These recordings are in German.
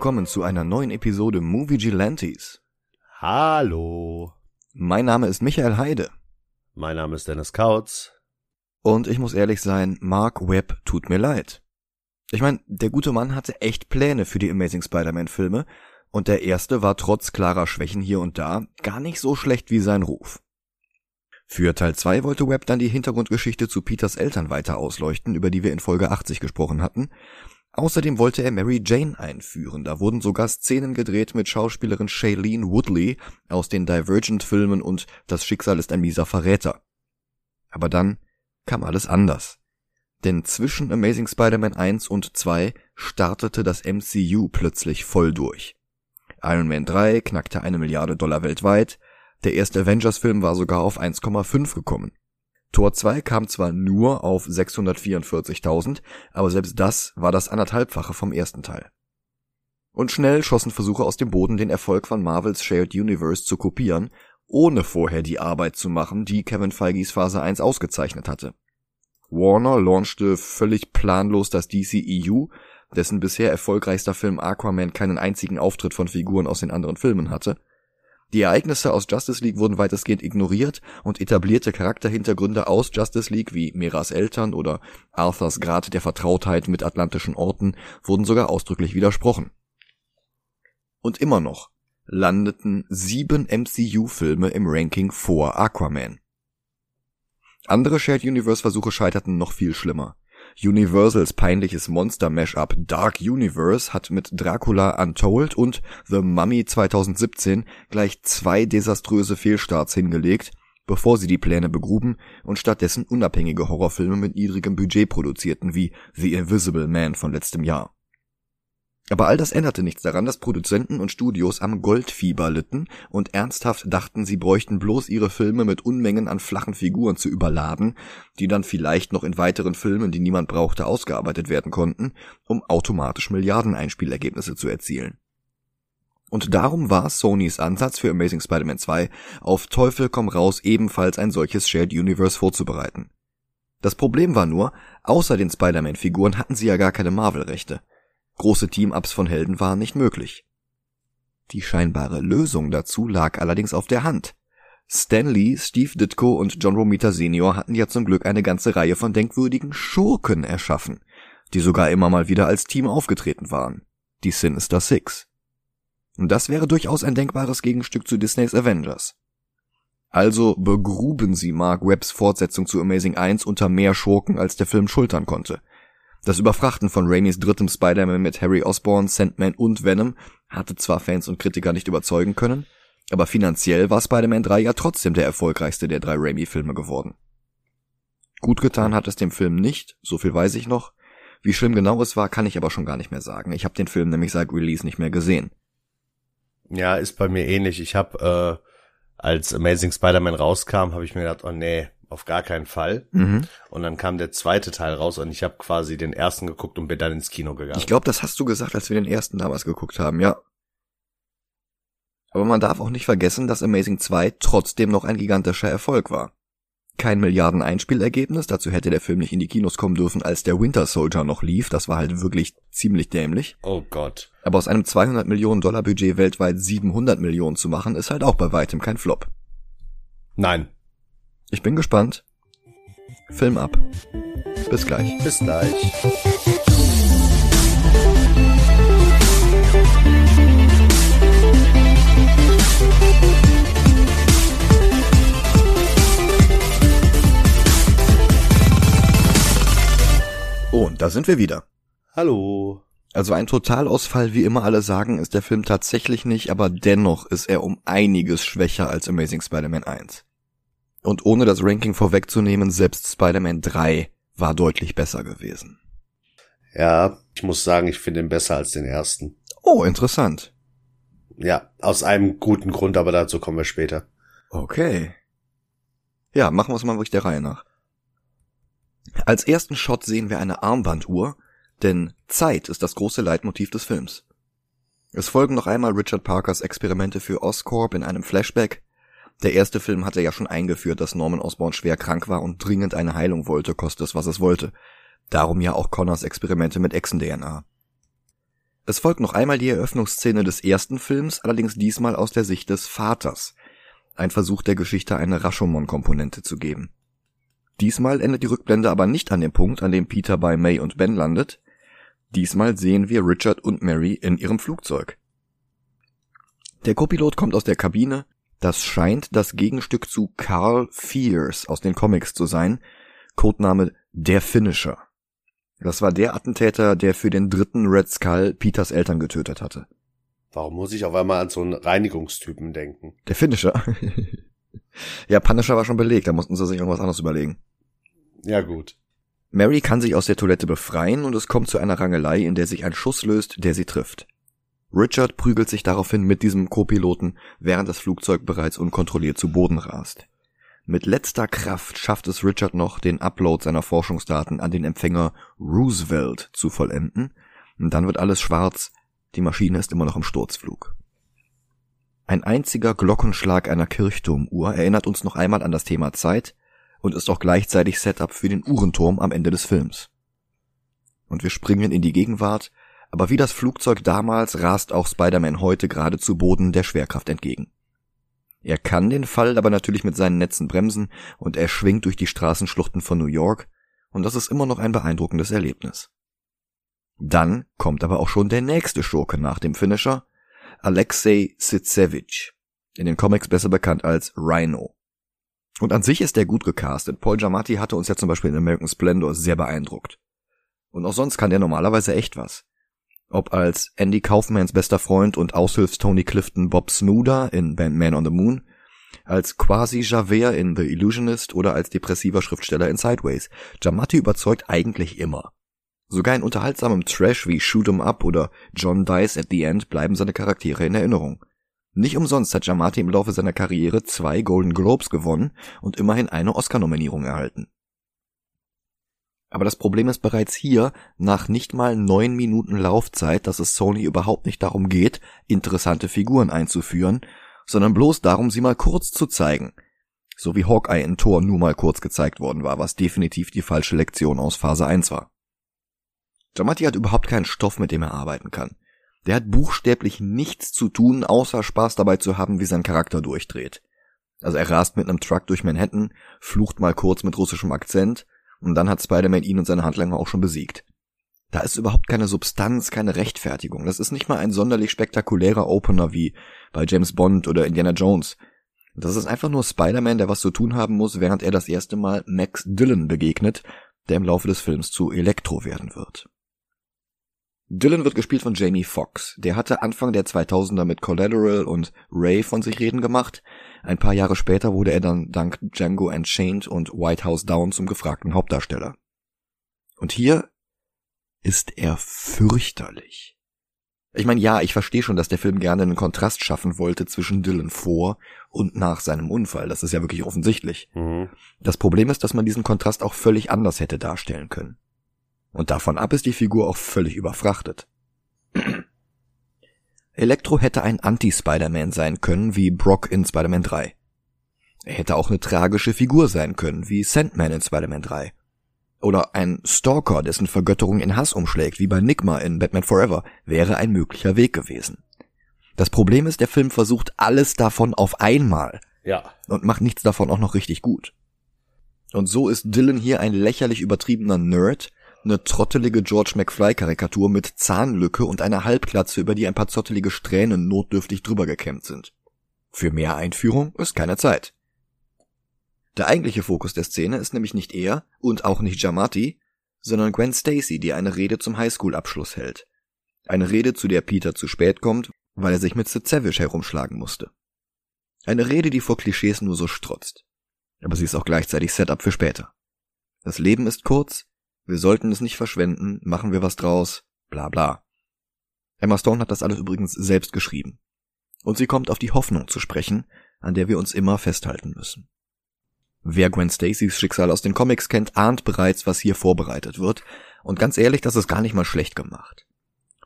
willkommen zu einer neuen Episode Movie Gelantes. Hallo. Mein Name ist Michael Heide. Mein Name ist Dennis Kautz. Und ich muss ehrlich sein, Mark Webb tut mir leid. Ich meine, der gute Mann hatte echt Pläne für die Amazing Spider-Man Filme und der erste war trotz klarer Schwächen hier und da gar nicht so schlecht wie sein Ruf. Für Teil 2 wollte Webb dann die Hintergrundgeschichte zu Peters Eltern weiter ausleuchten, über die wir in Folge 80 gesprochen hatten. Außerdem wollte er Mary Jane einführen. Da wurden sogar Szenen gedreht mit Schauspielerin Shailene Woodley aus den Divergent-Filmen und Das Schicksal ist ein mieser Verräter. Aber dann kam alles anders. Denn zwischen Amazing Spider-Man 1 und 2 startete das MCU plötzlich voll durch. Iron Man 3 knackte eine Milliarde Dollar weltweit, der erste Avengers-Film war sogar auf 1,5 gekommen. Tor 2 kam zwar nur auf 644.000, aber selbst das war das anderthalbfache vom ersten Teil. Und schnell schossen Versuche aus dem Boden, den Erfolg von Marvels Shared Universe zu kopieren, ohne vorher die Arbeit zu machen, die Kevin Feige's Phase 1 ausgezeichnet hatte. Warner launchte völlig planlos das DCEU, dessen bisher erfolgreichster Film Aquaman keinen einzigen Auftritt von Figuren aus den anderen Filmen hatte, die Ereignisse aus Justice League wurden weitestgehend ignoriert und etablierte Charakterhintergründe aus Justice League wie Meras Eltern oder Arthurs Grad der Vertrautheit mit atlantischen Orten wurden sogar ausdrücklich widersprochen. Und immer noch landeten sieben MCU-Filme im Ranking vor Aquaman. Andere Shared Universe Versuche scheiterten noch viel schlimmer. Universals peinliches Monster-Mashup Dark Universe hat mit Dracula Untold und The Mummy 2017 gleich zwei desaströse Fehlstarts hingelegt, bevor sie die Pläne begruben und stattdessen unabhängige Horrorfilme mit niedrigem Budget produzierten wie The Invisible Man von letztem Jahr. Aber all das änderte nichts daran, dass Produzenten und Studios am Goldfieber litten und ernsthaft dachten, sie bräuchten bloß ihre Filme mit Unmengen an flachen Figuren zu überladen, die dann vielleicht noch in weiteren Filmen, die niemand brauchte, ausgearbeitet werden konnten, um automatisch Milliardeneinspielergebnisse zu erzielen. Und darum war Sonys Ansatz für Amazing Spider-Man 2 auf Teufel komm raus ebenfalls ein solches Shared Universe vorzubereiten. Das Problem war nur, außer den Spider-Man-Figuren hatten sie ja gar keine Marvel-Rechte. Große Team-Ups von Helden waren nicht möglich. Die scheinbare Lösung dazu lag allerdings auf der Hand. Stan Lee, Steve Ditko und John Romita Sr. hatten ja zum Glück eine ganze Reihe von denkwürdigen Schurken erschaffen, die sogar immer mal wieder als Team aufgetreten waren. Die Sinister Six. Und das wäre durchaus ein denkbares Gegenstück zu Disneys Avengers. Also begruben sie Mark Webbs Fortsetzung zu Amazing 1 unter mehr Schurken, als der Film schultern konnte. Das Überfrachten von Raimis drittem Spider-Man mit Harry Osborn, Sandman und Venom hatte zwar Fans und Kritiker nicht überzeugen können, aber finanziell war Spider-Man 3 ja trotzdem der erfolgreichste der drei Raimi-Filme geworden. Gut getan hat es dem Film nicht, so viel weiß ich noch. Wie schlimm genau es war, kann ich aber schon gar nicht mehr sagen. Ich habe den Film nämlich seit Release nicht mehr gesehen. Ja, ist bei mir ähnlich. Ich habe, äh, als Amazing Spider-Man rauskam, habe ich mir gedacht, oh nee, auf gar keinen Fall. Mhm. Und dann kam der zweite Teil raus und ich habe quasi den ersten geguckt und bin dann ins Kino gegangen. Ich glaube, das hast du gesagt, als wir den ersten damals geguckt haben, ja. Aber man darf auch nicht vergessen, dass Amazing 2 trotzdem noch ein gigantischer Erfolg war. Kein Milliarden-Einspielergebnis, dazu hätte der Film nicht in die Kinos kommen dürfen, als der Winter Soldier noch lief, das war halt wirklich ziemlich dämlich. Oh Gott. Aber aus einem 200 Millionen Dollar Budget weltweit 700 Millionen zu machen, ist halt auch bei weitem kein Flop. Nein, ich bin gespannt. Film ab. Bis gleich. Bis gleich. Und da sind wir wieder. Hallo. Also ein Totalausfall, wie immer alle sagen, ist der Film tatsächlich nicht, aber dennoch ist er um einiges schwächer als Amazing Spider-Man 1. Und ohne das Ranking vorwegzunehmen, selbst Spider-Man 3 war deutlich besser gewesen. Ja, ich muss sagen, ich finde ihn besser als den ersten. Oh, interessant. Ja, aus einem guten Grund, aber dazu kommen wir später. Okay. Ja, machen wir es mal wirklich der Reihe nach. Als ersten Shot sehen wir eine Armbanduhr, denn Zeit ist das große Leitmotiv des Films. Es folgen noch einmal Richard Parkers Experimente für Oscorp in einem Flashback, der erste Film hatte ja schon eingeführt, dass Norman Osborn schwer krank war und dringend eine Heilung wollte, koste es was es wollte. Darum ja auch Connors Experimente mit Echsen-DNA. Es folgt noch einmal die Eröffnungsszene des ersten Films, allerdings diesmal aus der Sicht des Vaters. Ein Versuch der Geschichte eine Rashomon-Komponente zu geben. Diesmal endet die Rückblende aber nicht an dem Punkt, an dem Peter bei May und Ben landet. Diesmal sehen wir Richard und Mary in ihrem Flugzeug. Der Copilot kommt aus der Kabine. Das scheint das Gegenstück zu Carl Fears aus den Comics zu sein. Codename Der Finisher. Das war der Attentäter, der für den dritten Red Skull Peters Eltern getötet hatte. Warum muss ich auf einmal an so einen Reinigungstypen denken? Der Finisher. ja, Punisher war schon belegt, da mussten sie sich irgendwas anderes überlegen. Ja, gut. Mary kann sich aus der Toilette befreien und es kommt zu einer Rangelei, in der sich ein Schuss löst, der sie trifft. Richard prügelt sich daraufhin mit diesem Co-Piloten, während das Flugzeug bereits unkontrolliert zu Boden rast. Mit letzter Kraft schafft es Richard noch, den Upload seiner Forschungsdaten an den Empfänger Roosevelt zu vollenden, und dann wird alles schwarz, die Maschine ist immer noch im Sturzflug. Ein einziger Glockenschlag einer Kirchturmuhr erinnert uns noch einmal an das Thema Zeit und ist auch gleichzeitig Setup für den Uhrenturm am Ende des Films. Und wir springen in die Gegenwart, aber wie das Flugzeug damals rast auch Spider-Man heute gerade zu Boden der Schwerkraft entgegen. Er kann den Fall aber natürlich mit seinen Netzen bremsen und er schwingt durch die Straßenschluchten von New York und das ist immer noch ein beeindruckendes Erlebnis. Dann kommt aber auch schon der nächste Schurke nach dem Finisher, Alexei Sitsevich, in den Comics besser bekannt als Rhino. Und an sich ist der gut gecastet. Paul Giamatti hatte uns ja zum Beispiel in American Splendor sehr beeindruckt. Und auch sonst kann der normalerweise echt was. Ob als Andy Kaufmans bester Freund und Aushilfs Tony Clifton Bob Smoother in Band Man on the Moon, als quasi Javert in The Illusionist oder als depressiver Schriftsteller in Sideways. Giamatti überzeugt eigentlich immer. Sogar in unterhaltsamem Trash wie Shoot 'em Up oder John Dice at the End bleiben seine Charaktere in Erinnerung. Nicht umsonst hat Giamatti im Laufe seiner Karriere zwei Golden Globes gewonnen und immerhin eine Oscar-Nominierung erhalten. Aber das Problem ist bereits hier, nach nicht mal neun Minuten Laufzeit, dass es Sony überhaupt nicht darum geht, interessante Figuren einzuführen, sondern bloß darum, sie mal kurz zu zeigen. So wie Hawkeye in Tor nur mal kurz gezeigt worden war, was definitiv die falsche Lektion aus Phase 1 war. Giamatti hat überhaupt keinen Stoff, mit dem er arbeiten kann. Der hat buchstäblich nichts zu tun, außer Spaß dabei zu haben, wie sein Charakter durchdreht. Also er rast mit einem Truck durch Manhattan, flucht mal kurz mit russischem Akzent, und dann hat Spider-Man ihn und seine Handlanger auch schon besiegt. Da ist überhaupt keine Substanz, keine Rechtfertigung. Das ist nicht mal ein sonderlich spektakulärer Opener wie bei James Bond oder Indiana Jones. Das ist einfach nur Spider-Man, der was zu tun haben muss, während er das erste Mal Max Dillon begegnet, der im Laufe des Films zu Elektro werden wird. Dillon wird gespielt von Jamie Foxx. Der hatte Anfang der 2000er mit Collateral und Ray von sich reden gemacht. Ein paar Jahre später wurde er dann dank Django Unchained und White House Down zum gefragten Hauptdarsteller. Und hier ist er fürchterlich. Ich meine, ja, ich verstehe schon, dass der Film gerne einen Kontrast schaffen wollte zwischen Dylan vor und nach seinem Unfall. Das ist ja wirklich offensichtlich. Mhm. Das Problem ist, dass man diesen Kontrast auch völlig anders hätte darstellen können. Und davon ab ist die Figur auch völlig überfrachtet. Elektro hätte ein Anti-Spider-Man sein können, wie Brock in Spider-Man 3. Er hätte auch eine tragische Figur sein können, wie Sandman in Spider-Man 3. Oder ein Stalker, dessen Vergötterung in Hass umschlägt, wie bei Nigma in Batman Forever, wäre ein möglicher Weg gewesen. Das Problem ist, der Film versucht alles davon auf einmal. Ja. Und macht nichts davon auch noch richtig gut. Und so ist Dylan hier ein lächerlich übertriebener Nerd, eine trottelige George McFly-Karikatur mit Zahnlücke und einer Halbglatze, über die ein paar zottelige Strähnen notdürftig drüber gekämmt sind. Für mehr Einführung ist keine Zeit. Der eigentliche Fokus der Szene ist nämlich nicht er und auch nicht Jamati, sondern Gwen Stacy, die eine Rede zum Highschool-Abschluss hält. Eine Rede, zu der Peter zu spät kommt, weil er sich mit Savage herumschlagen musste. Eine Rede, die vor Klischees nur so strotzt. Aber sie ist auch gleichzeitig Setup für später. Das Leben ist kurz, wir sollten es nicht verschwenden, machen wir was draus, bla bla. Emma Stone hat das alles übrigens selbst geschrieben. Und sie kommt auf die Hoffnung zu sprechen, an der wir uns immer festhalten müssen. Wer Gwen Stacys Schicksal aus den Comics kennt, ahnt bereits, was hier vorbereitet wird, und ganz ehrlich, das ist gar nicht mal schlecht gemacht.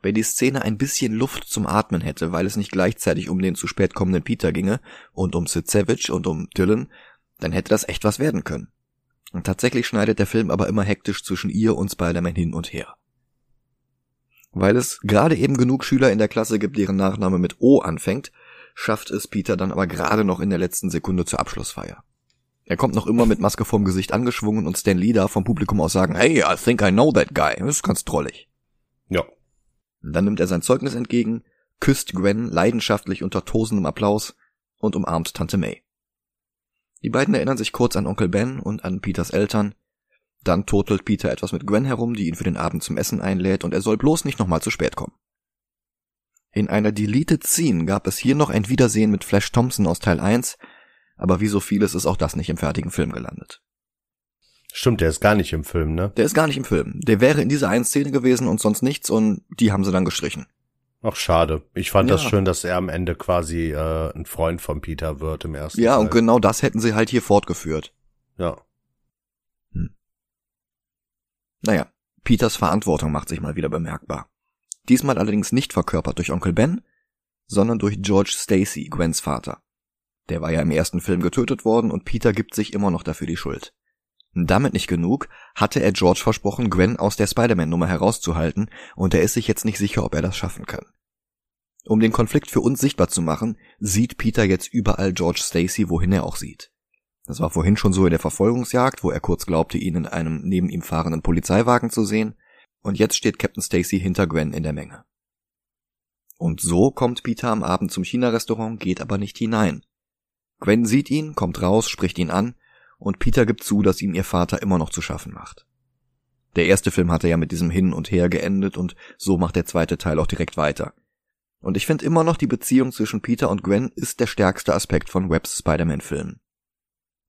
Wenn die Szene ein bisschen Luft zum Atmen hätte, weil es nicht gleichzeitig um den zu spät kommenden Peter ginge und um Sid Savage und um Dylan, dann hätte das echt was werden können. Tatsächlich schneidet der Film aber immer hektisch zwischen ihr und Spider-Man hin und her. Weil es gerade eben genug Schüler in der Klasse gibt, deren Nachname mit O anfängt, schafft es Peter dann aber gerade noch in der letzten Sekunde zur Abschlussfeier. Er kommt noch immer mit Maske vorm Gesicht angeschwungen und Stan Lee darf vom Publikum aus sagen, hey, I think I know that guy. Das ist ganz drollig. Ja. Dann nimmt er sein Zeugnis entgegen, küsst Gwen leidenschaftlich unter tosendem Applaus und umarmt Tante May. Die beiden erinnern sich kurz an Onkel Ben und an Peters Eltern. Dann turtelt Peter etwas mit Gwen herum, die ihn für den Abend zum Essen einlädt und er soll bloß nicht nochmal zu spät kommen. In einer Deleted Scene gab es hier noch ein Wiedersehen mit Flash Thompson aus Teil 1, aber wie so vieles ist auch das nicht im fertigen Film gelandet. Stimmt, der ist gar nicht im Film, ne? Der ist gar nicht im Film. Der wäre in dieser einen Szene gewesen und sonst nichts und die haben sie dann gestrichen. Ach, schade. Ich fand ja. das schön, dass er am Ende quasi äh, ein Freund von Peter wird im ersten Ja, Teil. und genau das hätten sie halt hier fortgeführt. Ja. Hm. Naja, Peters Verantwortung macht sich mal wieder bemerkbar. Diesmal allerdings nicht verkörpert durch Onkel Ben, sondern durch George Stacy, Gwens Vater. Der war ja im ersten Film getötet worden und Peter gibt sich immer noch dafür die Schuld. Damit nicht genug, hatte er George versprochen, Gwen aus der Spider-Man-Nummer herauszuhalten, und er ist sich jetzt nicht sicher, ob er das schaffen kann. Um den Konflikt für uns sichtbar zu machen, sieht Peter jetzt überall George Stacy, wohin er auch sieht. Das war vorhin schon so in der Verfolgungsjagd, wo er kurz glaubte, ihn in einem neben ihm fahrenden Polizeiwagen zu sehen, und jetzt steht Captain Stacy hinter Gwen in der Menge. Und so kommt Peter am Abend zum China-Restaurant, geht aber nicht hinein. Gwen sieht ihn, kommt raus, spricht ihn an, und Peter gibt zu, dass ihm ihr Vater immer noch zu schaffen macht. Der erste Film hatte ja mit diesem Hin und Her geendet und so macht der zweite Teil auch direkt weiter. Und ich finde immer noch, die Beziehung zwischen Peter und Gwen ist der stärkste Aspekt von Webbs Spider-Man-Filmen.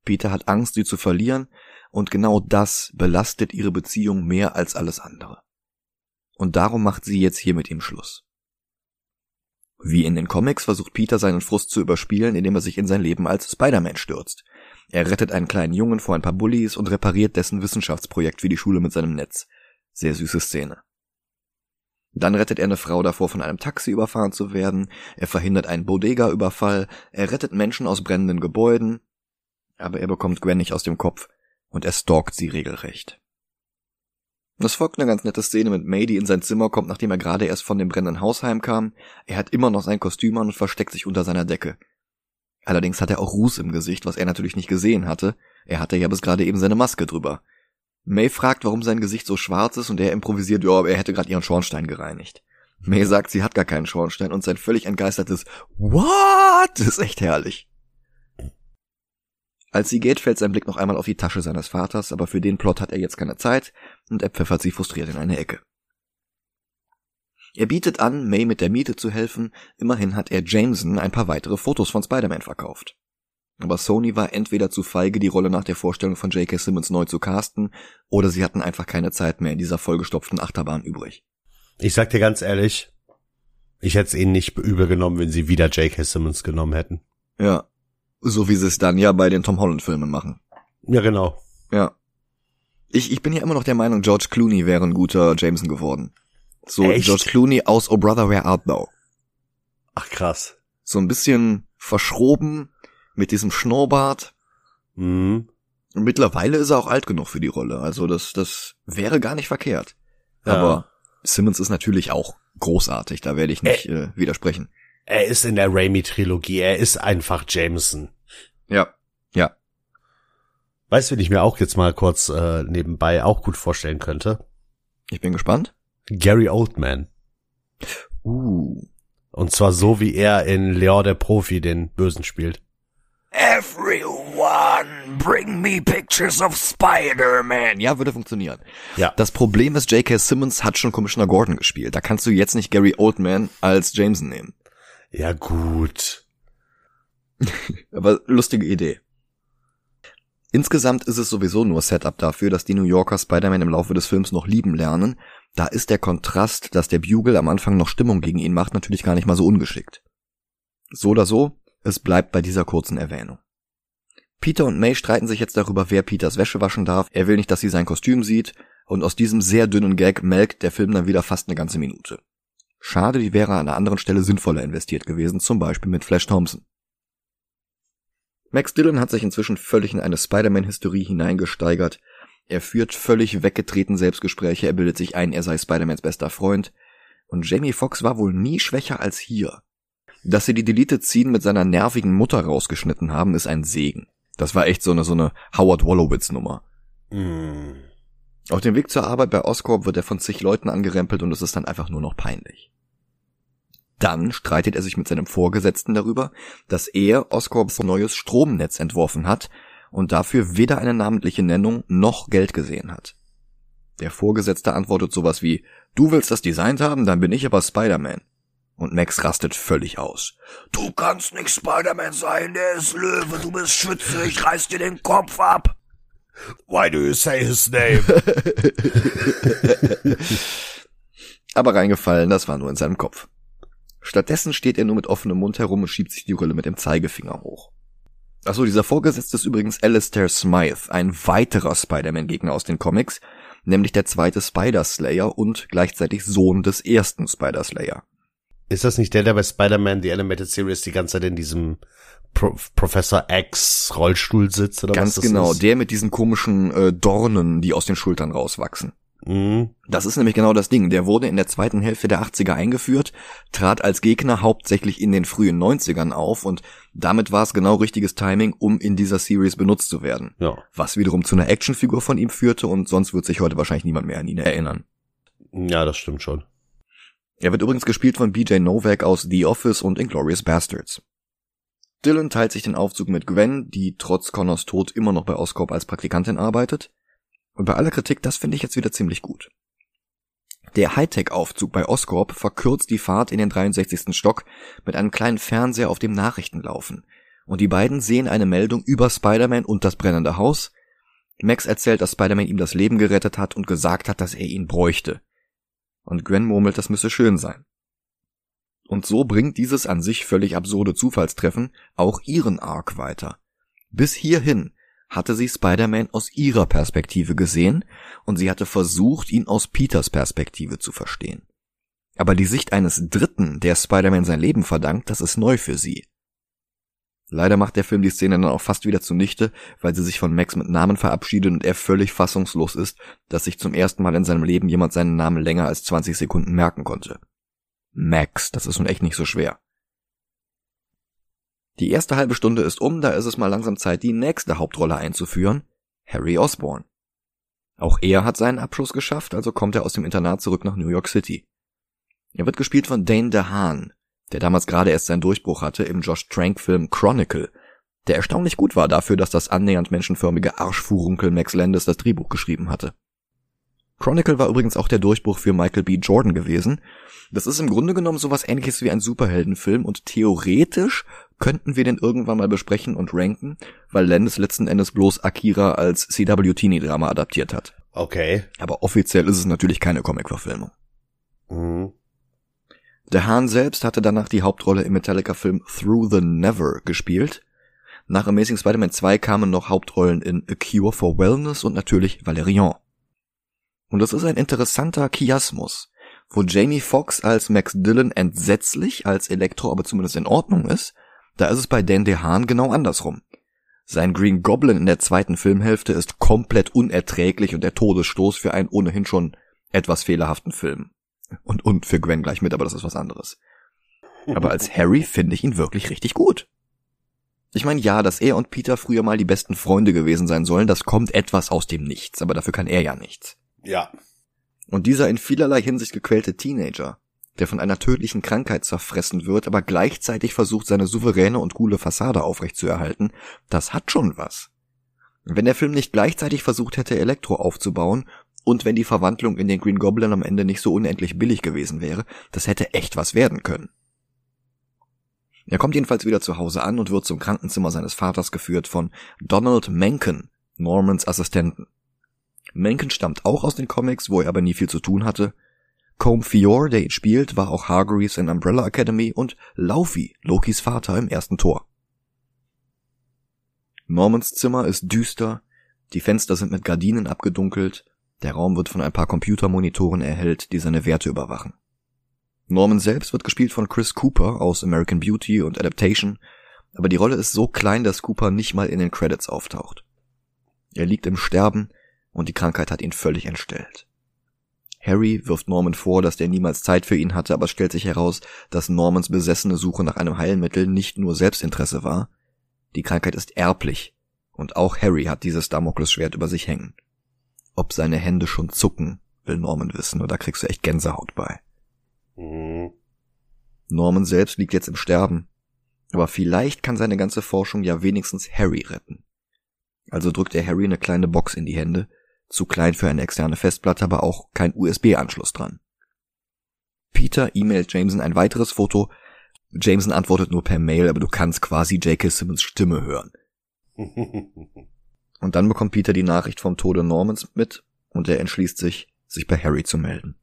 Peter hat Angst, sie zu verlieren, und genau das belastet ihre Beziehung mehr als alles andere. Und darum macht sie jetzt hier mit ihm Schluss. Wie in den Comics versucht Peter seinen Frust zu überspielen, indem er sich in sein Leben als Spider-Man stürzt. Er rettet einen kleinen Jungen vor ein paar Bullies und repariert dessen Wissenschaftsprojekt für die Schule mit seinem Netz. Sehr süße Szene. Dann rettet er eine Frau davor, von einem Taxi überfahren zu werden, er verhindert einen Bodega-Überfall, er rettet Menschen aus brennenden Gebäuden, aber er bekommt Gwen nicht aus dem Kopf und er stalkt sie regelrecht. Es folgt eine ganz nette Szene mit May, die in sein Zimmer kommt, nachdem er gerade erst von dem brennenden Haus heimkam. Er hat immer noch sein Kostüm an und versteckt sich unter seiner Decke. Allerdings hat er auch Ruß im Gesicht, was er natürlich nicht gesehen hatte. Er hatte ja bis gerade eben seine Maske drüber. May fragt, warum sein Gesicht so schwarz ist und er improvisiert, ja, er hätte gerade ihren Schornstein gereinigt. May sagt, sie hat gar keinen Schornstein und sein völlig entgeistertes What ist echt herrlich. Als sie geht, fällt sein Blick noch einmal auf die Tasche seines Vaters, aber für den Plot hat er jetzt keine Zeit und er pfeffert sie frustriert in eine Ecke. Er bietet an, May mit der Miete zu helfen, immerhin hat er Jameson ein paar weitere Fotos von Spider-Man verkauft. Aber Sony war entweder zu feige, die Rolle nach der Vorstellung von J.K. Simmons neu zu casten, oder sie hatten einfach keine Zeit mehr in dieser vollgestopften Achterbahn übrig. Ich sag dir ganz ehrlich, ich hätte es ihnen nicht übel genommen, wenn sie wieder J.K. Simmons genommen hätten. Ja, so wie sie es dann ja bei den Tom Holland Filmen machen. Ja, genau. Ja. Ich, ich bin ja immer noch der Meinung, George Clooney wäre ein guter Jameson geworden. So Echt? George Clooney aus Oh Brother Where Art Thou. Ach krass. So ein bisschen verschroben mit diesem Schnurrbart. Mhm. Und mittlerweile ist er auch alt genug für die Rolle. Also das, das wäre gar nicht verkehrt. Ja. Aber Simmons ist natürlich auch großartig. Da werde ich nicht äh, widersprechen. Er ist in der Raimi-Trilogie. Er ist einfach Jameson. Ja, ja. Weißt du, wen ich mir auch jetzt mal kurz äh, nebenbei auch gut vorstellen könnte? Ich bin gespannt. Gary Oldman. Uh. Und zwar so, wie er in Leon der Profi den Bösen spielt. Everyone, bring me pictures of Spider-Man. Ja, würde funktionieren. Ja. Das Problem ist, J.K. Simmons hat schon Commissioner Gordon gespielt. Da kannst du jetzt nicht Gary Oldman als Jameson nehmen. Ja, gut. Aber lustige Idee. Insgesamt ist es sowieso nur Setup dafür, dass die New Yorker Spider-Man im Laufe des Films noch lieben lernen. Da ist der Kontrast, dass der Bugle am Anfang noch Stimmung gegen ihn macht, natürlich gar nicht mal so ungeschickt. So oder so, es bleibt bei dieser kurzen Erwähnung. Peter und May streiten sich jetzt darüber, wer Peters Wäsche waschen darf. Er will nicht, dass sie sein Kostüm sieht. Und aus diesem sehr dünnen Gag melkt der Film dann wieder fast eine ganze Minute. Schade, die wäre an einer anderen Stelle sinnvoller investiert gewesen, zum Beispiel mit Flash Thompson. Max Dillon hat sich inzwischen völlig in eine Spider-Man-Hysterie hineingesteigert. Er führt völlig weggetreten Selbstgespräche, er bildet sich ein, er sei Spider-Mans bester Freund. Und Jamie Foxx war wohl nie schwächer als hier. Dass sie die Deleted Scene mit seiner nervigen Mutter rausgeschnitten haben, ist ein Segen. Das war echt so eine, so eine Howard Wolowitz Nummer. Mm. Auf dem Weg zur Arbeit bei Oscorp wird er von zig Leuten angerempelt und es ist dann einfach nur noch peinlich. Dann streitet er sich mit seinem Vorgesetzten darüber, dass er Oscorps neues Stromnetz entworfen hat und dafür weder eine namentliche Nennung noch Geld gesehen hat. Der Vorgesetzte antwortet sowas wie, du willst das designt haben, dann bin ich aber Spider-Man. Und Max rastet völlig aus. Du kannst nicht Spider-Man sein, der ist Löwe, du bist Schütze, ich reiß dir den Kopf ab. Why do you say his name? aber reingefallen, das war nur in seinem Kopf. Stattdessen steht er nur mit offenem Mund herum und schiebt sich die Rille mit dem Zeigefinger hoch. Achso, dieser Vorgesetzte ist übrigens Alistair Smythe, ein weiterer Spider-Man-Gegner aus den Comics, nämlich der zweite Spider-Slayer und gleichzeitig Sohn des ersten Spider-Slayer. Ist das nicht der, der bei Spider-Man The Animated Series die ganze Zeit in diesem Pro Professor X Rollstuhl sitzt oder Ganz was das genau, ist? der mit diesen komischen äh, Dornen, die aus den Schultern rauswachsen. Mhm. Das ist nämlich genau das Ding. Der wurde in der zweiten Hälfte der 80er eingeführt, trat als Gegner hauptsächlich in den frühen 90ern auf und damit war es genau richtiges Timing, um in dieser Series benutzt zu werden. Ja. Was wiederum zu einer Actionfigur von ihm führte und sonst wird sich heute wahrscheinlich niemand mehr an ihn erinnern. Ja, das stimmt schon. Er wird übrigens gespielt von BJ Novak aus The Office und Inglourious Bastards. Dylan teilt sich den Aufzug mit Gwen, die trotz Connors Tod immer noch bei Oscorp als Praktikantin arbeitet. Und bei aller Kritik, das finde ich jetzt wieder ziemlich gut. Der Hightech-Aufzug bei Oscorp verkürzt die Fahrt in den 63. Stock mit einem kleinen Fernseher auf dem Nachrichtenlaufen. Und die beiden sehen eine Meldung über Spider-Man und das brennende Haus. Max erzählt, dass Spider-Man ihm das Leben gerettet hat und gesagt hat, dass er ihn bräuchte und Gwen murmelt, das müsse schön sein. Und so bringt dieses an sich völlig absurde Zufallstreffen auch ihren Arc weiter. Bis hierhin hatte sie Spider-Man aus ihrer Perspektive gesehen und sie hatte versucht, ihn aus Peters Perspektive zu verstehen. Aber die Sicht eines Dritten, der Spider-Man sein Leben verdankt, das ist neu für sie. Leider macht der Film die Szene dann auch fast wieder zunichte, weil sie sich von Max mit Namen verabschiedet und er völlig fassungslos ist, dass sich zum ersten Mal in seinem Leben jemand seinen Namen länger als 20 Sekunden merken konnte. Max, das ist nun echt nicht so schwer. Die erste halbe Stunde ist um, da ist es mal langsam Zeit, die nächste Hauptrolle einzuführen, Harry Osborn. Auch er hat seinen Abschluss geschafft, also kommt er aus dem Internat zurück nach New York City. Er wird gespielt von Dane DeHaan, der damals gerade erst seinen Durchbruch hatte im Josh Trank-Film Chronicle, der erstaunlich gut war dafür, dass das annähernd menschenförmige Arschfurunkel Max Landis das Drehbuch geschrieben hatte. Chronicle war übrigens auch der Durchbruch für Michael B. Jordan gewesen. Das ist im Grunde genommen sowas ähnliches wie ein Superheldenfilm und theoretisch könnten wir den irgendwann mal besprechen und ranken, weil Landis letzten Endes bloß Akira als CW-Teenie-Drama adaptiert hat. Okay. Aber offiziell ist es natürlich keine Comic-Verfilmung. Mhm. Der Hahn selbst hatte danach die Hauptrolle im Metallica-Film Through the Never gespielt. Nach Amazing Spider-Man 2 kamen noch Hauptrollen in A Cure for Wellness und natürlich Valerian. Und das ist ein interessanter Chiasmus, wo Jamie Foxx als Max Dillon entsetzlich, als Elektro aber zumindest in Ordnung ist, da ist es bei Dan DeHaan genau andersrum. Sein Green Goblin in der zweiten Filmhälfte ist komplett unerträglich und der Todesstoß für einen ohnehin schon etwas fehlerhaften Film. Und, und für Gwen gleich mit, aber das ist was anderes. Aber als Harry finde ich ihn wirklich richtig gut. Ich meine, ja, dass er und Peter früher mal die besten Freunde gewesen sein sollen, das kommt etwas aus dem Nichts, aber dafür kann er ja nichts. Ja. Und dieser in vielerlei Hinsicht gequälte Teenager, der von einer tödlichen Krankheit zerfressen wird, aber gleichzeitig versucht, seine souveräne und coole Fassade aufrechtzuerhalten, das hat schon was. Wenn der Film nicht gleichzeitig versucht hätte, Elektro aufzubauen und wenn die Verwandlung in den Green Goblin am Ende nicht so unendlich billig gewesen wäre, das hätte echt was werden können. Er kommt jedenfalls wieder zu Hause an und wird zum Krankenzimmer seines Vaters geführt von Donald Mencken, Normans Assistenten. Mencken stammt auch aus den Comics, wo er aber nie viel zu tun hatte. Combe Fior, der ihn spielt, war auch Hargreaves in Umbrella Academy und Laufey, Lokis Vater im ersten Tor. Normans Zimmer ist düster, die Fenster sind mit Gardinen abgedunkelt der Raum wird von ein paar Computermonitoren erhellt, die seine Werte überwachen. Norman selbst wird gespielt von Chris Cooper aus American Beauty und Adaptation, aber die Rolle ist so klein, dass Cooper nicht mal in den Credits auftaucht. Er liegt im Sterben und die Krankheit hat ihn völlig entstellt. Harry wirft Norman vor, dass der niemals Zeit für ihn hatte, aber es stellt sich heraus, dass Normans besessene Suche nach einem Heilmittel nicht nur Selbstinteresse war. Die Krankheit ist erblich. Und auch Harry hat dieses Damoklesschwert über sich hängen. Ob seine Hände schon zucken, will Norman wissen, und da kriegst du echt Gänsehaut bei. Mhm. Norman selbst liegt jetzt im Sterben. Aber vielleicht kann seine ganze Forschung ja wenigstens Harry retten. Also drückt er Harry eine kleine Box in die Hände, zu klein für eine externe Festplatte, aber auch kein USB-Anschluss dran. Peter e-mailt Jameson ein weiteres Foto. Jameson antwortet nur per Mail, aber du kannst quasi J.K. Simmons Stimme hören. Und dann bekommt Peter die Nachricht vom Tode Normans mit und er entschließt sich, sich bei Harry zu melden.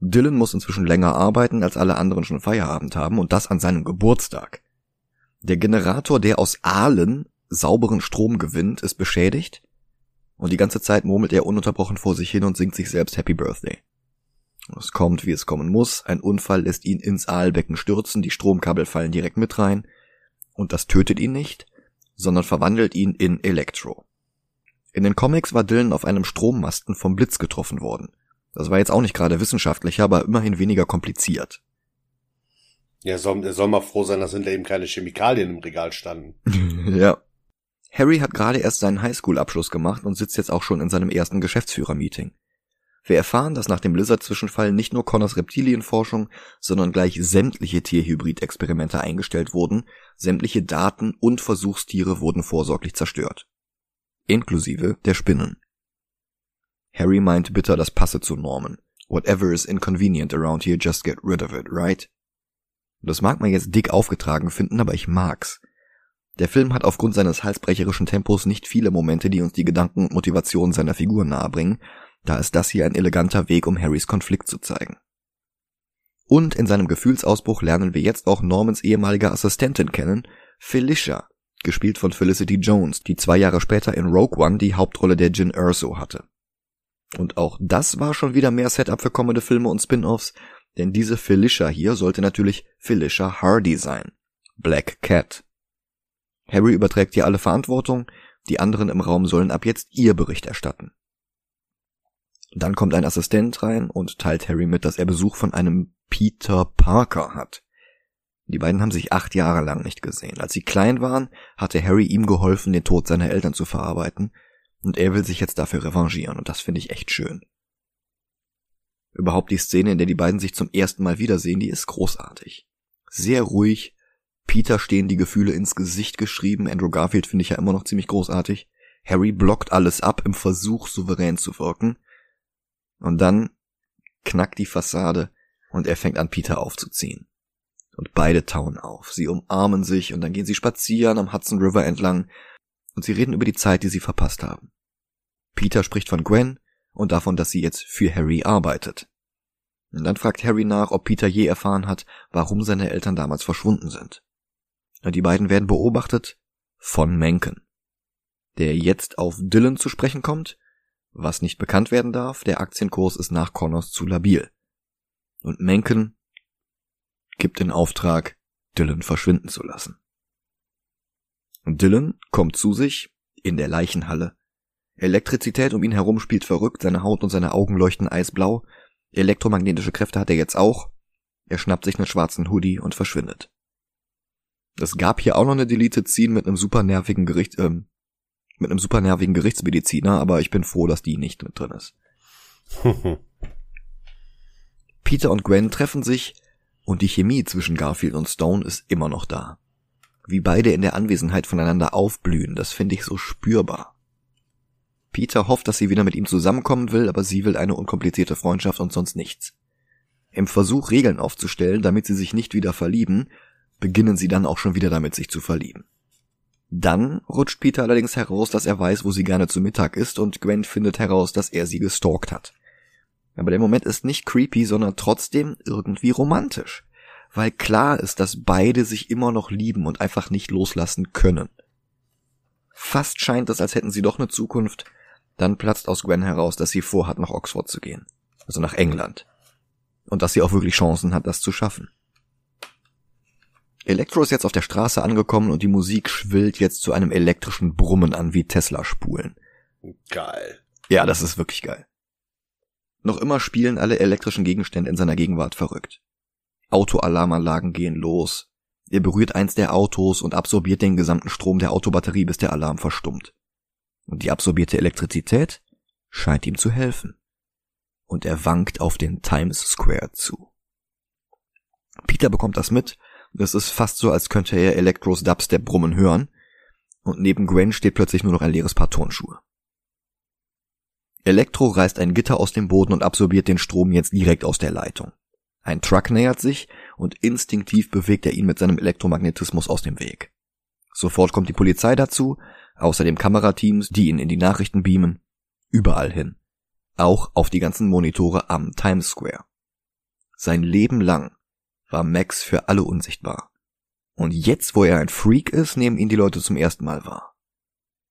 Dylan muss inzwischen länger arbeiten, als alle anderen schon Feierabend haben und das an seinem Geburtstag. Der Generator, der aus Aalen sauberen Strom gewinnt, ist beschädigt und die ganze Zeit murmelt er ununterbrochen vor sich hin und singt sich selbst Happy Birthday. Es kommt, wie es kommen muss, ein Unfall lässt ihn ins Aalbecken stürzen, die Stromkabel fallen direkt mit rein und das tötet ihn nicht, sondern verwandelt ihn in Electro. In den Comics war Dylan auf einem Strommasten vom Blitz getroffen worden. Das war jetzt auch nicht gerade wissenschaftlicher, aber immerhin weniger kompliziert. Ja, soll, er soll mal froh sein, dass hinter ihm keine Chemikalien im Regal standen. ja. Harry hat gerade erst seinen Highschool-Abschluss gemacht und sitzt jetzt auch schon in seinem ersten Geschäftsführer-Meeting. Wir erfahren, dass nach dem Lizard-Zwischenfall nicht nur Connors Reptilienforschung, sondern gleich sämtliche Tierhybrid-Experimente eingestellt wurden, sämtliche Daten und Versuchstiere wurden vorsorglich zerstört. Inklusive der Spinnen. Harry meint bitter, das passe zu Norman. Whatever is inconvenient around here, just get rid of it, right? Das mag man jetzt dick aufgetragen finden, aber ich mag's. Der Film hat aufgrund seines halsbrecherischen Tempos nicht viele Momente, die uns die Gedanken und Motivationen seiner Figuren nahebringen, da ist das hier ein eleganter Weg, um Harrys Konflikt zu zeigen. Und in seinem Gefühlsausbruch lernen wir jetzt auch Normans ehemalige Assistentin kennen, Felicia, gespielt von Felicity Jones, die zwei Jahre später in Rogue One die Hauptrolle der Jin Erso hatte. Und auch das war schon wieder mehr Setup für kommende Filme und Spin-offs, denn diese Felicia hier sollte natürlich Felicia Hardy sein. Black Cat. Harry überträgt ihr alle Verantwortung, die anderen im Raum sollen ab jetzt ihr Bericht erstatten. Dann kommt ein Assistent rein und teilt Harry mit, dass er Besuch von einem Peter Parker hat. Die beiden haben sich acht Jahre lang nicht gesehen. Als sie klein waren, hatte Harry ihm geholfen, den Tod seiner Eltern zu verarbeiten, und er will sich jetzt dafür revanchieren, und das finde ich echt schön. Überhaupt die Szene, in der die beiden sich zum ersten Mal wiedersehen, die ist großartig. Sehr ruhig, Peter stehen die Gefühle ins Gesicht geschrieben, Andrew Garfield finde ich ja immer noch ziemlich großartig. Harry blockt alles ab im Versuch, souverän zu wirken. Und dann knackt die Fassade und er fängt an, Peter aufzuziehen. Und beide tauen auf. Sie umarmen sich und dann gehen sie spazieren am Hudson River entlang und sie reden über die Zeit, die sie verpasst haben. Peter spricht von Gwen und davon, dass sie jetzt für Harry arbeitet. Und dann fragt Harry nach, ob Peter je erfahren hat, warum seine Eltern damals verschwunden sind. Die beiden werden beobachtet von Mencken, der jetzt auf Dylan zu sprechen kommt, was nicht bekannt werden darf, der Aktienkurs ist nach Connors zu labil. Und Mencken gibt den Auftrag, Dylan verschwinden zu lassen. Und Dylan kommt zu sich in der Leichenhalle. Elektrizität um ihn herum spielt verrückt, seine Haut und seine Augen leuchten eisblau, elektromagnetische Kräfte hat er jetzt auch, er schnappt sich einen schwarzen Hoodie und verschwindet. Es gab hier auch noch eine Deleted Scene mit einem super nervigen Gericht, ähm, mit einem super nervigen Gerichtsmediziner, aber ich bin froh, dass die nicht mit drin ist. Peter und Gwen treffen sich und die Chemie zwischen Garfield und Stone ist immer noch da. Wie beide in der Anwesenheit voneinander aufblühen, das finde ich so spürbar. Peter hofft, dass sie wieder mit ihm zusammenkommen will, aber sie will eine unkomplizierte Freundschaft und sonst nichts. Im Versuch, Regeln aufzustellen, damit sie sich nicht wieder verlieben, beginnen sie dann auch schon wieder damit, sich zu verlieben. Dann rutscht Peter allerdings heraus, dass er weiß, wo sie gerne zu Mittag ist, und Gwen findet heraus, dass er sie gestalkt hat. Aber der Moment ist nicht creepy, sondern trotzdem irgendwie romantisch. Weil klar ist, dass beide sich immer noch lieben und einfach nicht loslassen können. Fast scheint es, als hätten sie doch eine Zukunft. Dann platzt aus Gwen heraus, dass sie vorhat, nach Oxford zu gehen. Also nach England. Und dass sie auch wirklich Chancen hat, das zu schaffen. Elektro ist jetzt auf der Straße angekommen und die Musik schwillt jetzt zu einem elektrischen Brummen an wie Tesla-Spulen. Geil. Ja, das ist wirklich geil. Noch immer spielen alle elektrischen Gegenstände in seiner Gegenwart verrückt. Autoalarmanlagen gehen los. Er berührt eins der Autos und absorbiert den gesamten Strom der Autobatterie, bis der Alarm verstummt. Und die absorbierte Elektrizität scheint ihm zu helfen. Und er wankt auf den Times Square zu. Peter bekommt das mit. Es ist fast so, als könnte er Electros Dubstep brummen hören. Und neben Gwen steht plötzlich nur noch ein leeres Paar Turnschuhe. Elektro reißt ein Gitter aus dem Boden und absorbiert den Strom jetzt direkt aus der Leitung. Ein Truck nähert sich und instinktiv bewegt er ihn mit seinem Elektromagnetismus aus dem Weg. Sofort kommt die Polizei dazu, außerdem Kamerateams, die ihn in die Nachrichten beamen, überall hin. Auch auf die ganzen Monitore am Times Square. Sein Leben lang war Max für alle unsichtbar. Und jetzt, wo er ein Freak ist, nehmen ihn die Leute zum ersten Mal wahr.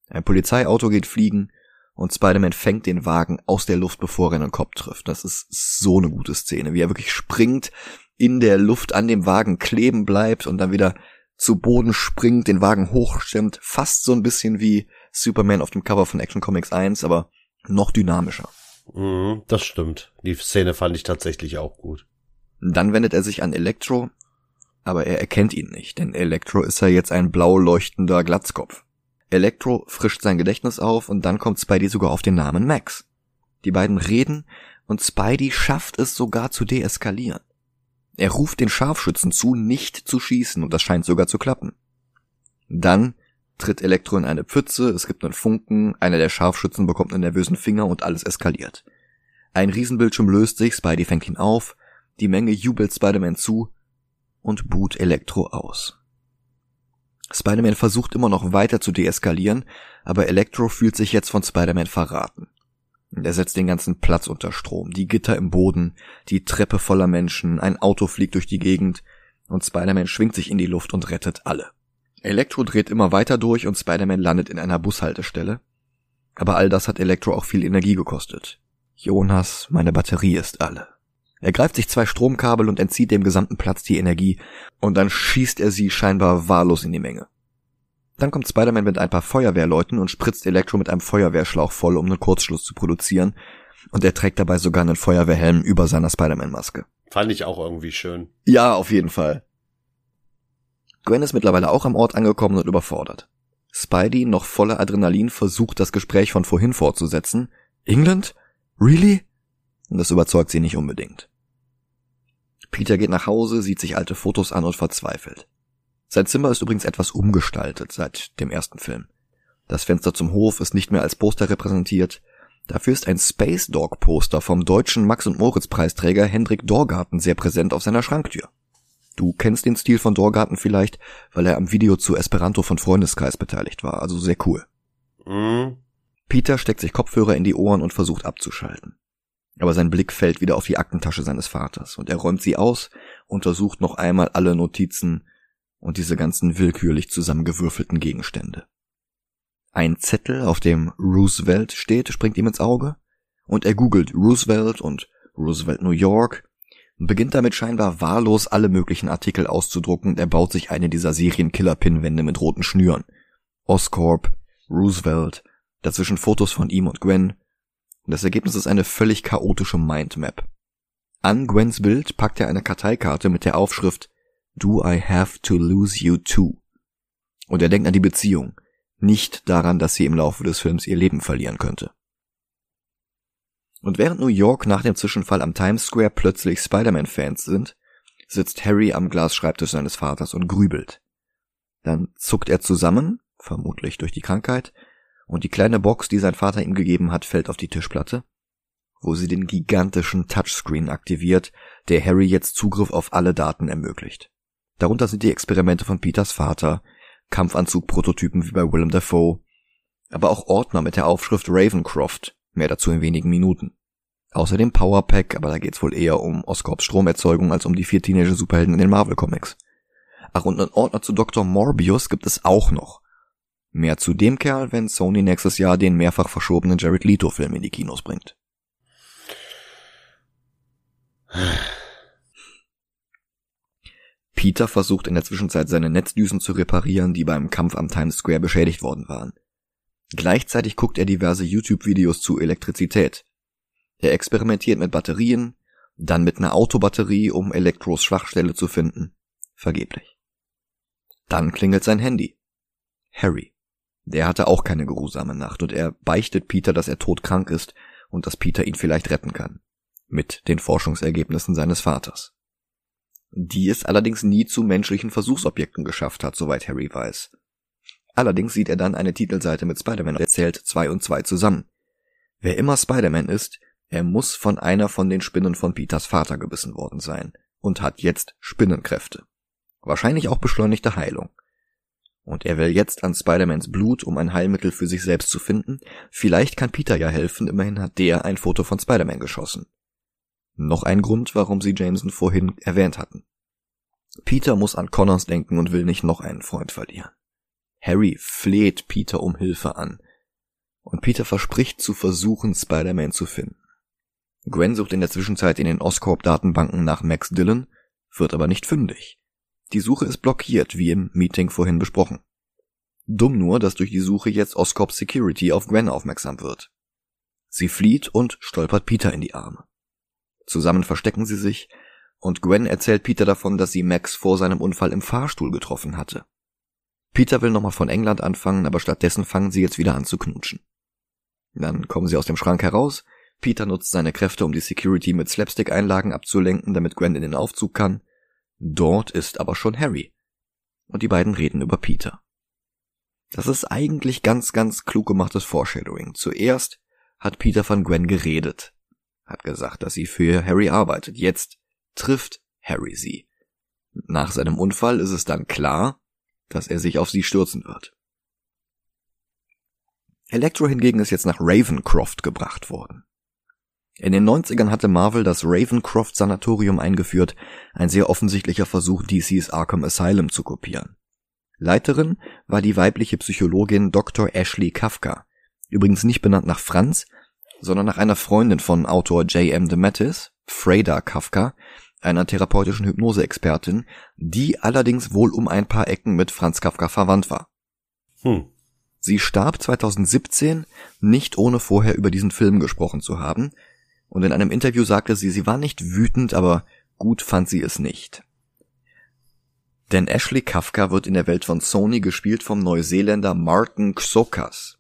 Ein Polizeiauto geht fliegen und Spider-Man fängt den Wagen aus der Luft, bevor er einen Kopf trifft. Das ist so eine gute Szene, wie er wirklich springt, in der Luft an dem Wagen kleben bleibt und dann wieder zu Boden springt, den Wagen hochstemmt, fast so ein bisschen wie Superman auf dem Cover von Action Comics 1, aber noch dynamischer. Mhm, das stimmt. Die Szene fand ich tatsächlich auch gut. Dann wendet er sich an Elektro, aber er erkennt ihn nicht, denn Elektro ist ja jetzt ein blau leuchtender Glatzkopf. Elektro frischt sein Gedächtnis auf und dann kommt Spidey sogar auf den Namen Max. Die beiden reden und Spidey schafft es sogar zu deeskalieren. Er ruft den Scharfschützen zu, nicht zu schießen und das scheint sogar zu klappen. Dann tritt Elektro in eine Pfütze, es gibt einen Funken, einer der Scharfschützen bekommt einen nervösen Finger und alles eskaliert. Ein Riesenbildschirm löst sich, Spidey fängt ihn auf, die Menge jubelt Spider-Man zu und buht Elektro aus. Spider-Man versucht immer noch weiter zu deeskalieren, aber Electro fühlt sich jetzt von Spider-Man verraten. Er setzt den ganzen Platz unter Strom, die Gitter im Boden, die Treppe voller Menschen, ein Auto fliegt durch die Gegend und Spider-Man schwingt sich in die Luft und rettet alle. Electro dreht immer weiter durch und Spider-Man landet in einer Bushaltestelle. Aber all das hat Electro auch viel Energie gekostet. Jonas, meine Batterie ist alle. Er greift sich zwei Stromkabel und entzieht dem gesamten Platz die Energie, und dann schießt er sie scheinbar wahllos in die Menge. Dann kommt Spider-Man mit ein paar Feuerwehrleuten und spritzt Elektro mit einem Feuerwehrschlauch voll, um einen Kurzschluss zu produzieren, und er trägt dabei sogar einen Feuerwehrhelm über seiner Spider-Man-Maske. Fand ich auch irgendwie schön. Ja, auf jeden Fall. Gwen ist mittlerweile auch am Ort angekommen und überfordert. Spidey, noch voller Adrenalin, versucht das Gespräch von vorhin fortzusetzen. England? Really? Und das überzeugt sie nicht unbedingt. Peter geht nach Hause, sieht sich alte Fotos an und verzweifelt. Sein Zimmer ist übrigens etwas umgestaltet seit dem ersten Film. Das Fenster zum Hof ist nicht mehr als Poster repräsentiert. Dafür ist ein Space Dog Poster vom deutschen Max und Moritz Preisträger Hendrik Dorgarten sehr präsent auf seiner Schranktür. Du kennst den Stil von Dorgarten vielleicht, weil er am Video zu Esperanto von Freundeskreis beteiligt war, also sehr cool. Mhm. Peter steckt sich Kopfhörer in die Ohren und versucht abzuschalten. Aber sein Blick fällt wieder auf die Aktentasche seines Vaters und er räumt sie aus, untersucht noch einmal alle Notizen und diese ganzen willkürlich zusammengewürfelten Gegenstände. Ein Zettel, auf dem Roosevelt steht, springt ihm ins Auge und er googelt Roosevelt und Roosevelt New York und beginnt damit scheinbar wahllos alle möglichen Artikel auszudrucken und er baut sich eine dieser Serienkiller-Pinwände mit roten Schnüren. Oscorp, Roosevelt, dazwischen Fotos von ihm und Gwen, und das Ergebnis ist eine völlig chaotische Mindmap. An Gwens Bild packt er eine Karteikarte mit der Aufschrift Do I have to lose you too? Und er denkt an die Beziehung, nicht daran, dass sie im Laufe des Films ihr Leben verlieren könnte. Und während New York nach dem Zwischenfall am Times Square plötzlich Spider-Man-Fans sind, sitzt Harry am Glasschreibtisch seines Vaters und grübelt. Dann zuckt er zusammen, vermutlich durch die Krankheit, und die kleine Box, die sein Vater ihm gegeben hat, fällt auf die Tischplatte, wo sie den gigantischen Touchscreen aktiviert, der Harry jetzt Zugriff auf alle Daten ermöglicht. Darunter sind die Experimente von Peters Vater, Kampfanzug-Prototypen wie bei Willem Dafoe, aber auch Ordner mit der Aufschrift Ravencroft, mehr dazu in wenigen Minuten. Außerdem Powerpack, aber da geht's wohl eher um Oscorps Stromerzeugung als um die vier Teenager-Superhelden in den Marvel-Comics. Ach, und einen Ordner zu Dr. Morbius gibt es auch noch, Mehr zu dem Kerl, wenn Sony nächstes Jahr den mehrfach verschobenen Jared Leto-Film in die Kinos bringt. Peter versucht in der Zwischenzeit seine Netzdüsen zu reparieren, die beim Kampf am Times Square beschädigt worden waren. Gleichzeitig guckt er diverse YouTube-Videos zu Elektrizität. Er experimentiert mit Batterien, dann mit einer Autobatterie, um Elektros Schwachstelle zu finden. Vergeblich. Dann klingelt sein Handy. Harry. Der hatte auch keine geruhsame Nacht und er beichtet Peter, dass er todkrank ist und dass Peter ihn vielleicht retten kann. Mit den Forschungsergebnissen seines Vaters. Die es allerdings nie zu menschlichen Versuchsobjekten geschafft hat, soweit Harry weiß. Allerdings sieht er dann eine Titelseite mit Spider-Man und zählt zwei und zwei zusammen. Wer immer Spider-Man ist, er muss von einer von den Spinnen von Peters Vater gebissen worden sein und hat jetzt Spinnenkräfte. Wahrscheinlich auch beschleunigte Heilung. Und er will jetzt an Spider-Mans Blut, um ein Heilmittel für sich selbst zu finden. Vielleicht kann Peter ja helfen, immerhin hat der ein Foto von Spider-Man geschossen. Noch ein Grund, warum sie Jameson vorhin erwähnt hatten. Peter muss an Connors denken und will nicht noch einen Freund verlieren. Harry fleht Peter um Hilfe an. Und Peter verspricht zu versuchen, Spider-Man zu finden. Gwen sucht in der Zwischenzeit in den Oscorp-Datenbanken nach Max Dillon, wird aber nicht fündig. Die Suche ist blockiert, wie im Meeting vorhin besprochen. Dumm nur, dass durch die Suche jetzt Oscorp Security auf Gwen aufmerksam wird. Sie flieht und stolpert Peter in die Arme. Zusammen verstecken sie sich, und Gwen erzählt Peter davon, dass sie Max vor seinem Unfall im Fahrstuhl getroffen hatte. Peter will nochmal von England anfangen, aber stattdessen fangen sie jetzt wieder an zu knutschen. Dann kommen sie aus dem Schrank heraus, Peter nutzt seine Kräfte, um die Security mit Slapstick-Einlagen abzulenken, damit Gwen in den Aufzug kann, Dort ist aber schon Harry. Und die beiden reden über Peter. Das ist eigentlich ganz, ganz klug gemachtes Foreshadowing. Zuerst hat Peter von Gwen geredet, hat gesagt, dass sie für Harry arbeitet. Jetzt trifft Harry sie. Nach seinem Unfall ist es dann klar, dass er sich auf sie stürzen wird. Electro hingegen ist jetzt nach Ravencroft gebracht worden. In den 90ern hatte Marvel das Ravencroft Sanatorium eingeführt, ein sehr offensichtlicher Versuch, DCs Arkham Asylum zu kopieren. Leiterin war die weibliche Psychologin Dr. Ashley Kafka, übrigens nicht benannt nach Franz, sondern nach einer Freundin von Autor J.M. DeMatteis, Freda Kafka, einer therapeutischen Hypnoseexpertin, die allerdings wohl um ein paar Ecken mit Franz Kafka verwandt war. Hm. Sie starb 2017, nicht ohne vorher über diesen Film gesprochen zu haben, und in einem Interview sagte sie, sie war nicht wütend, aber gut fand sie es nicht. Denn Ashley Kafka wird in der Welt von Sony gespielt vom Neuseeländer Martin Xokas.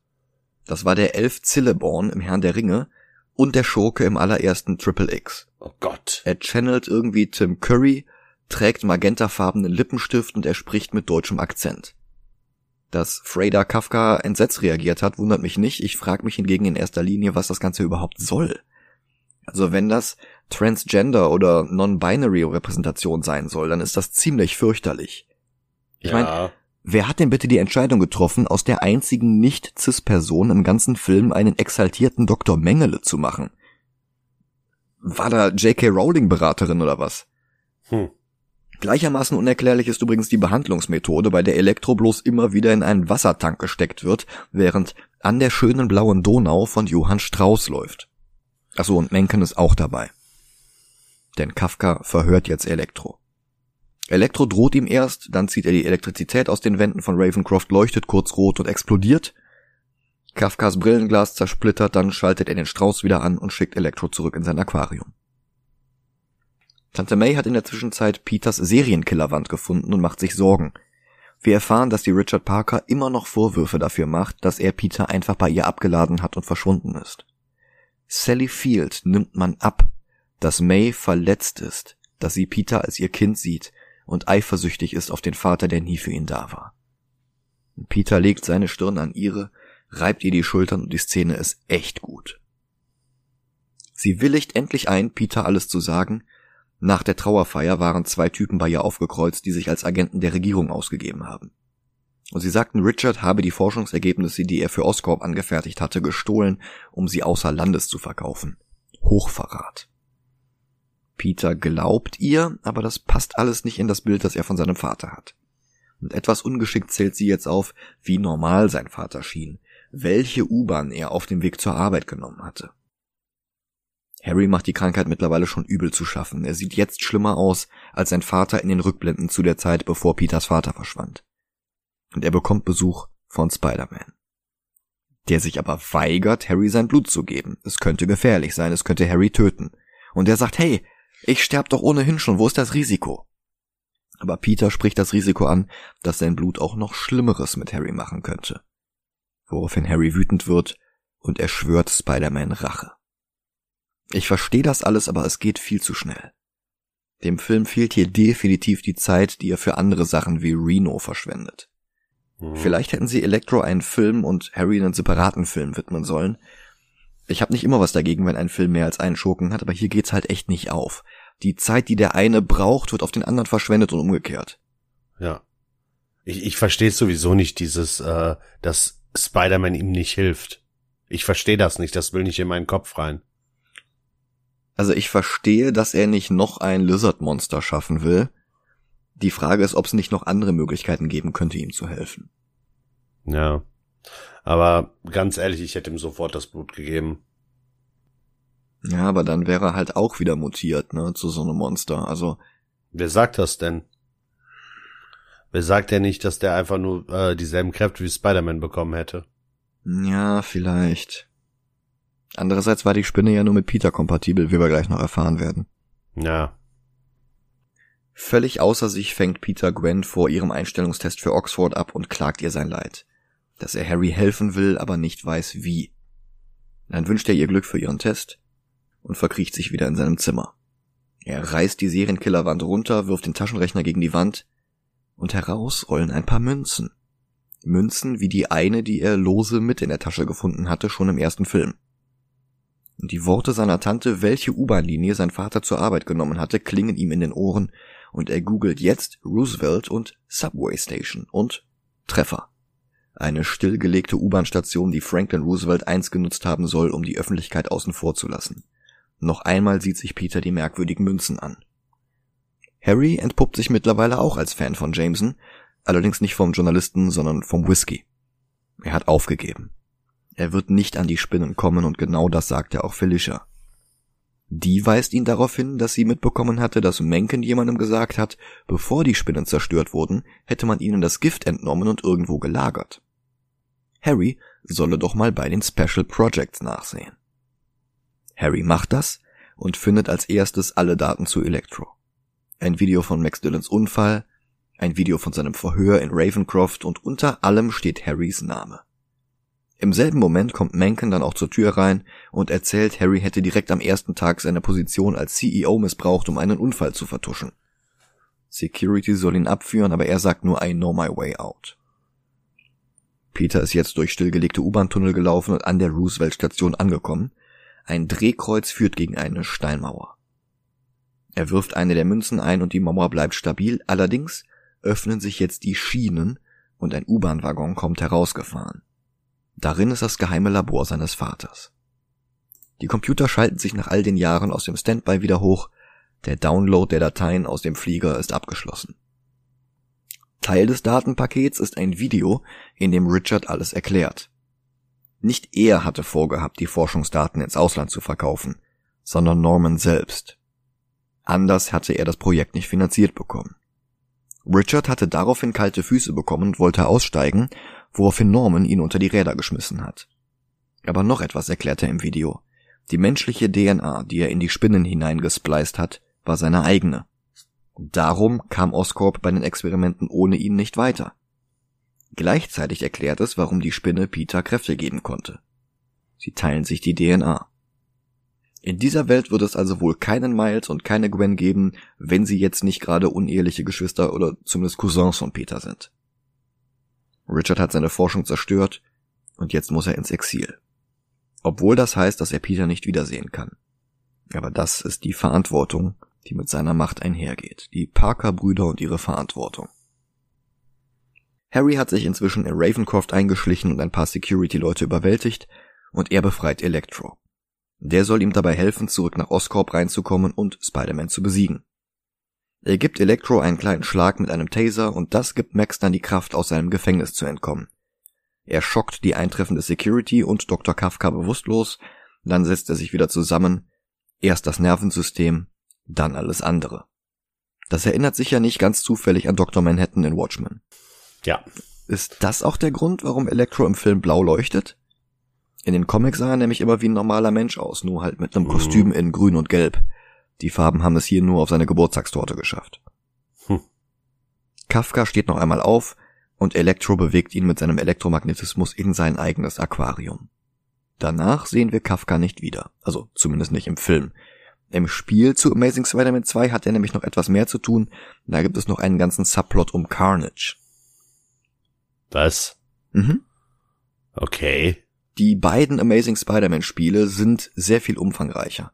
Das war der Elf Cilleborn im Herrn der Ringe und der Schurke im allerersten Triple X. Oh Gott. Er channelt irgendwie Tim Curry, trägt magentafarbenen Lippenstift und er spricht mit deutschem Akzent. Dass Freda Kafka entsetzt reagiert hat, wundert mich nicht. Ich frage mich hingegen in erster Linie, was das Ganze überhaupt soll. Also wenn das Transgender oder Non-Binary Repräsentation sein soll, dann ist das ziemlich fürchterlich. Ich ja. meine, wer hat denn bitte die Entscheidung getroffen, aus der einzigen nicht-Cis-Person im ganzen Film einen exaltierten Dr. Mengele zu machen? War da J.K. Rowling Beraterin oder was? Hm. Gleichermaßen unerklärlich ist übrigens die Behandlungsmethode, bei der Elektro bloß immer wieder in einen Wassertank gesteckt wird, während an der schönen blauen Donau von Johann Strauß läuft. Achso, und Menken ist auch dabei. Denn Kafka verhört jetzt Elektro. Elektro droht ihm erst, dann zieht er die Elektrizität aus den Wänden von Ravencroft, leuchtet kurz rot und explodiert. Kafkas Brillenglas zersplittert, dann schaltet er den Strauß wieder an und schickt Elektro zurück in sein Aquarium. Tante May hat in der Zwischenzeit Peters Serienkillerwand gefunden und macht sich Sorgen. Wir erfahren, dass die Richard Parker immer noch Vorwürfe dafür macht, dass er Peter einfach bei ihr abgeladen hat und verschwunden ist. Sally Field nimmt man ab, dass May verletzt ist, dass sie Peter als ihr Kind sieht und eifersüchtig ist auf den Vater, der nie für ihn da war. Peter legt seine Stirn an ihre, reibt ihr die Schultern und die Szene ist echt gut. Sie willigt endlich ein, Peter alles zu sagen. Nach der Trauerfeier waren zwei Typen bei ihr aufgekreuzt, die sich als Agenten der Regierung ausgegeben haben. Und sie sagten, Richard habe die Forschungsergebnisse, die er für Oscorp angefertigt hatte, gestohlen, um sie außer Landes zu verkaufen. Hochverrat. Peter glaubt ihr, aber das passt alles nicht in das Bild, das er von seinem Vater hat. Und etwas ungeschickt zählt sie jetzt auf, wie normal sein Vater schien, welche U-Bahn er auf dem Weg zur Arbeit genommen hatte. Harry macht die Krankheit mittlerweile schon übel zu schaffen. Er sieht jetzt schlimmer aus als sein Vater in den Rückblenden zu der Zeit, bevor Peters Vater verschwand und er bekommt Besuch von Spider-Man. der sich aber weigert, Harry sein Blut zu geben. Es könnte gefährlich sein, es könnte Harry töten. Und er sagt, hey, ich sterb doch ohnehin schon, wo ist das Risiko? Aber Peter spricht das Risiko an, dass sein Blut auch noch Schlimmeres mit Harry machen könnte. Woraufhin Harry wütend wird und er schwört Spider-Man Rache. Ich verstehe das alles, aber es geht viel zu schnell. Dem Film fehlt hier definitiv die Zeit, die er für andere Sachen wie Reno verschwendet. Mhm. Vielleicht hätten sie Electro einen Film und Harry einen separaten Film widmen sollen. Ich habe nicht immer was dagegen, wenn ein Film mehr als einen Schurken hat, aber hier geht's halt echt nicht auf. Die Zeit, die der eine braucht, wird auf den anderen verschwendet und umgekehrt. Ja. Ich, ich verstehe sowieso nicht dieses, äh, dass Spider-Man ihm nicht hilft. Ich verstehe das nicht, das will nicht in meinen Kopf rein. Also ich verstehe, dass er nicht noch ein Lizard-Monster schaffen will. Die Frage ist, ob es nicht noch andere Möglichkeiten geben könnte, ihm zu helfen. Ja. Aber ganz ehrlich, ich hätte ihm sofort das Blut gegeben. Ja, aber dann wäre er halt auch wieder mutiert, ne, zu so einem Monster. Also. Wer sagt das denn? Wer sagt ja nicht, dass der einfach nur äh, dieselben Kräfte wie Spider-Man bekommen hätte? Ja, vielleicht. Andererseits war die Spinne ja nur mit Peter kompatibel, wie wir gleich noch erfahren werden. Ja. Völlig außer sich fängt Peter Gwen vor ihrem Einstellungstest für Oxford ab und klagt ihr sein Leid. Dass er Harry helfen will, aber nicht weiß wie. Dann wünscht er ihr Glück für ihren Test und verkriecht sich wieder in seinem Zimmer. Er reißt die Serienkillerwand runter, wirft den Taschenrechner gegen die Wand und heraus rollen ein paar Münzen. Münzen wie die eine, die er lose mit in der Tasche gefunden hatte, schon im ersten Film. Und die Worte seiner Tante, welche U-Bahn-Linie sein Vater zur Arbeit genommen hatte, klingen ihm in den Ohren und er googelt jetzt Roosevelt und Subway Station und Treffer. Eine stillgelegte U-Bahn-Station, die Franklin Roosevelt einst genutzt haben soll, um die Öffentlichkeit außen vor zu lassen. Noch einmal sieht sich Peter die merkwürdigen Münzen an. Harry entpuppt sich mittlerweile auch als Fan von Jameson, allerdings nicht vom Journalisten, sondern vom Whisky. Er hat aufgegeben. Er wird nicht an die Spinnen kommen und genau das sagt er auch Felicia. Die weist ihn darauf hin, dass sie mitbekommen hatte, dass Mencken jemandem gesagt hat, bevor die Spinnen zerstört wurden, hätte man ihnen das Gift entnommen und irgendwo gelagert. Harry solle doch mal bei den Special Projects nachsehen. Harry macht das und findet als erstes alle Daten zu Electro. Ein Video von Max Dillons Unfall, ein Video von seinem Verhör in Ravencroft und unter allem steht Harrys Name. Im selben Moment kommt Mencken dann auch zur Tür rein und erzählt, Harry hätte direkt am ersten Tag seine Position als CEO missbraucht, um einen Unfall zu vertuschen. Security soll ihn abführen, aber er sagt nur I know my way out. Peter ist jetzt durch stillgelegte U-Bahn-Tunnel gelaufen und an der Roosevelt-Station angekommen. Ein Drehkreuz führt gegen eine Steinmauer. Er wirft eine der Münzen ein und die Mauer bleibt stabil, allerdings öffnen sich jetzt die Schienen und ein U-Bahn-Waggon kommt herausgefahren. Darin ist das geheime Labor seines Vaters. Die Computer schalten sich nach all den Jahren aus dem Standby wieder hoch, der Download der Dateien aus dem Flieger ist abgeschlossen. Teil des Datenpakets ist ein Video, in dem Richard alles erklärt. Nicht er hatte vorgehabt, die Forschungsdaten ins Ausland zu verkaufen, sondern Norman selbst. Anders hatte er das Projekt nicht finanziert bekommen. Richard hatte daraufhin kalte Füße bekommen und wollte aussteigen, woraufhin Norman ihn unter die Räder geschmissen hat. Aber noch etwas erklärt er im Video. Die menschliche DNA, die er in die Spinnen hineingespleist hat, war seine eigene. Darum kam Oscorp bei den Experimenten ohne ihn nicht weiter. Gleichzeitig erklärt es, warum die Spinne Peter Kräfte geben konnte. Sie teilen sich die DNA. In dieser Welt wird es also wohl keinen Miles und keine Gwen geben, wenn sie jetzt nicht gerade uneheliche Geschwister oder zumindest Cousins von Peter sind. Richard hat seine Forschung zerstört und jetzt muss er ins Exil. Obwohl das heißt, dass er Peter nicht wiedersehen kann. Aber das ist die Verantwortung, die mit seiner Macht einhergeht. Die Parker-Brüder und ihre Verantwortung. Harry hat sich inzwischen in Ravencroft eingeschlichen und ein paar Security-Leute überwältigt und er befreit Electro. Der soll ihm dabei helfen, zurück nach Oscorp reinzukommen und Spider-Man zu besiegen. Er gibt Electro einen kleinen Schlag mit einem Taser und das gibt Max dann die Kraft, aus seinem Gefängnis zu entkommen. Er schockt die eintreffende Security und Dr. Kafka bewusstlos, dann setzt er sich wieder zusammen, erst das Nervensystem, dann alles andere. Das erinnert sich ja nicht ganz zufällig an Dr. Manhattan in Watchmen. Ja. Ist das auch der Grund, warum Electro im Film blau leuchtet? In den Comics sah er nämlich immer wie ein normaler Mensch aus, nur halt mit einem mhm. Kostüm in grün und gelb. Die Farben haben es hier nur auf seine Geburtstagstorte geschafft. Hm. Kafka steht noch einmal auf und Elektro bewegt ihn mit seinem Elektromagnetismus in sein eigenes Aquarium. Danach sehen wir Kafka nicht wieder, also zumindest nicht im Film. Im Spiel zu Amazing Spider-Man 2 hat er nämlich noch etwas mehr zu tun, da gibt es noch einen ganzen Subplot um Carnage. Was? Mhm. Okay. Die beiden Amazing Spider-Man Spiele sind sehr viel umfangreicher.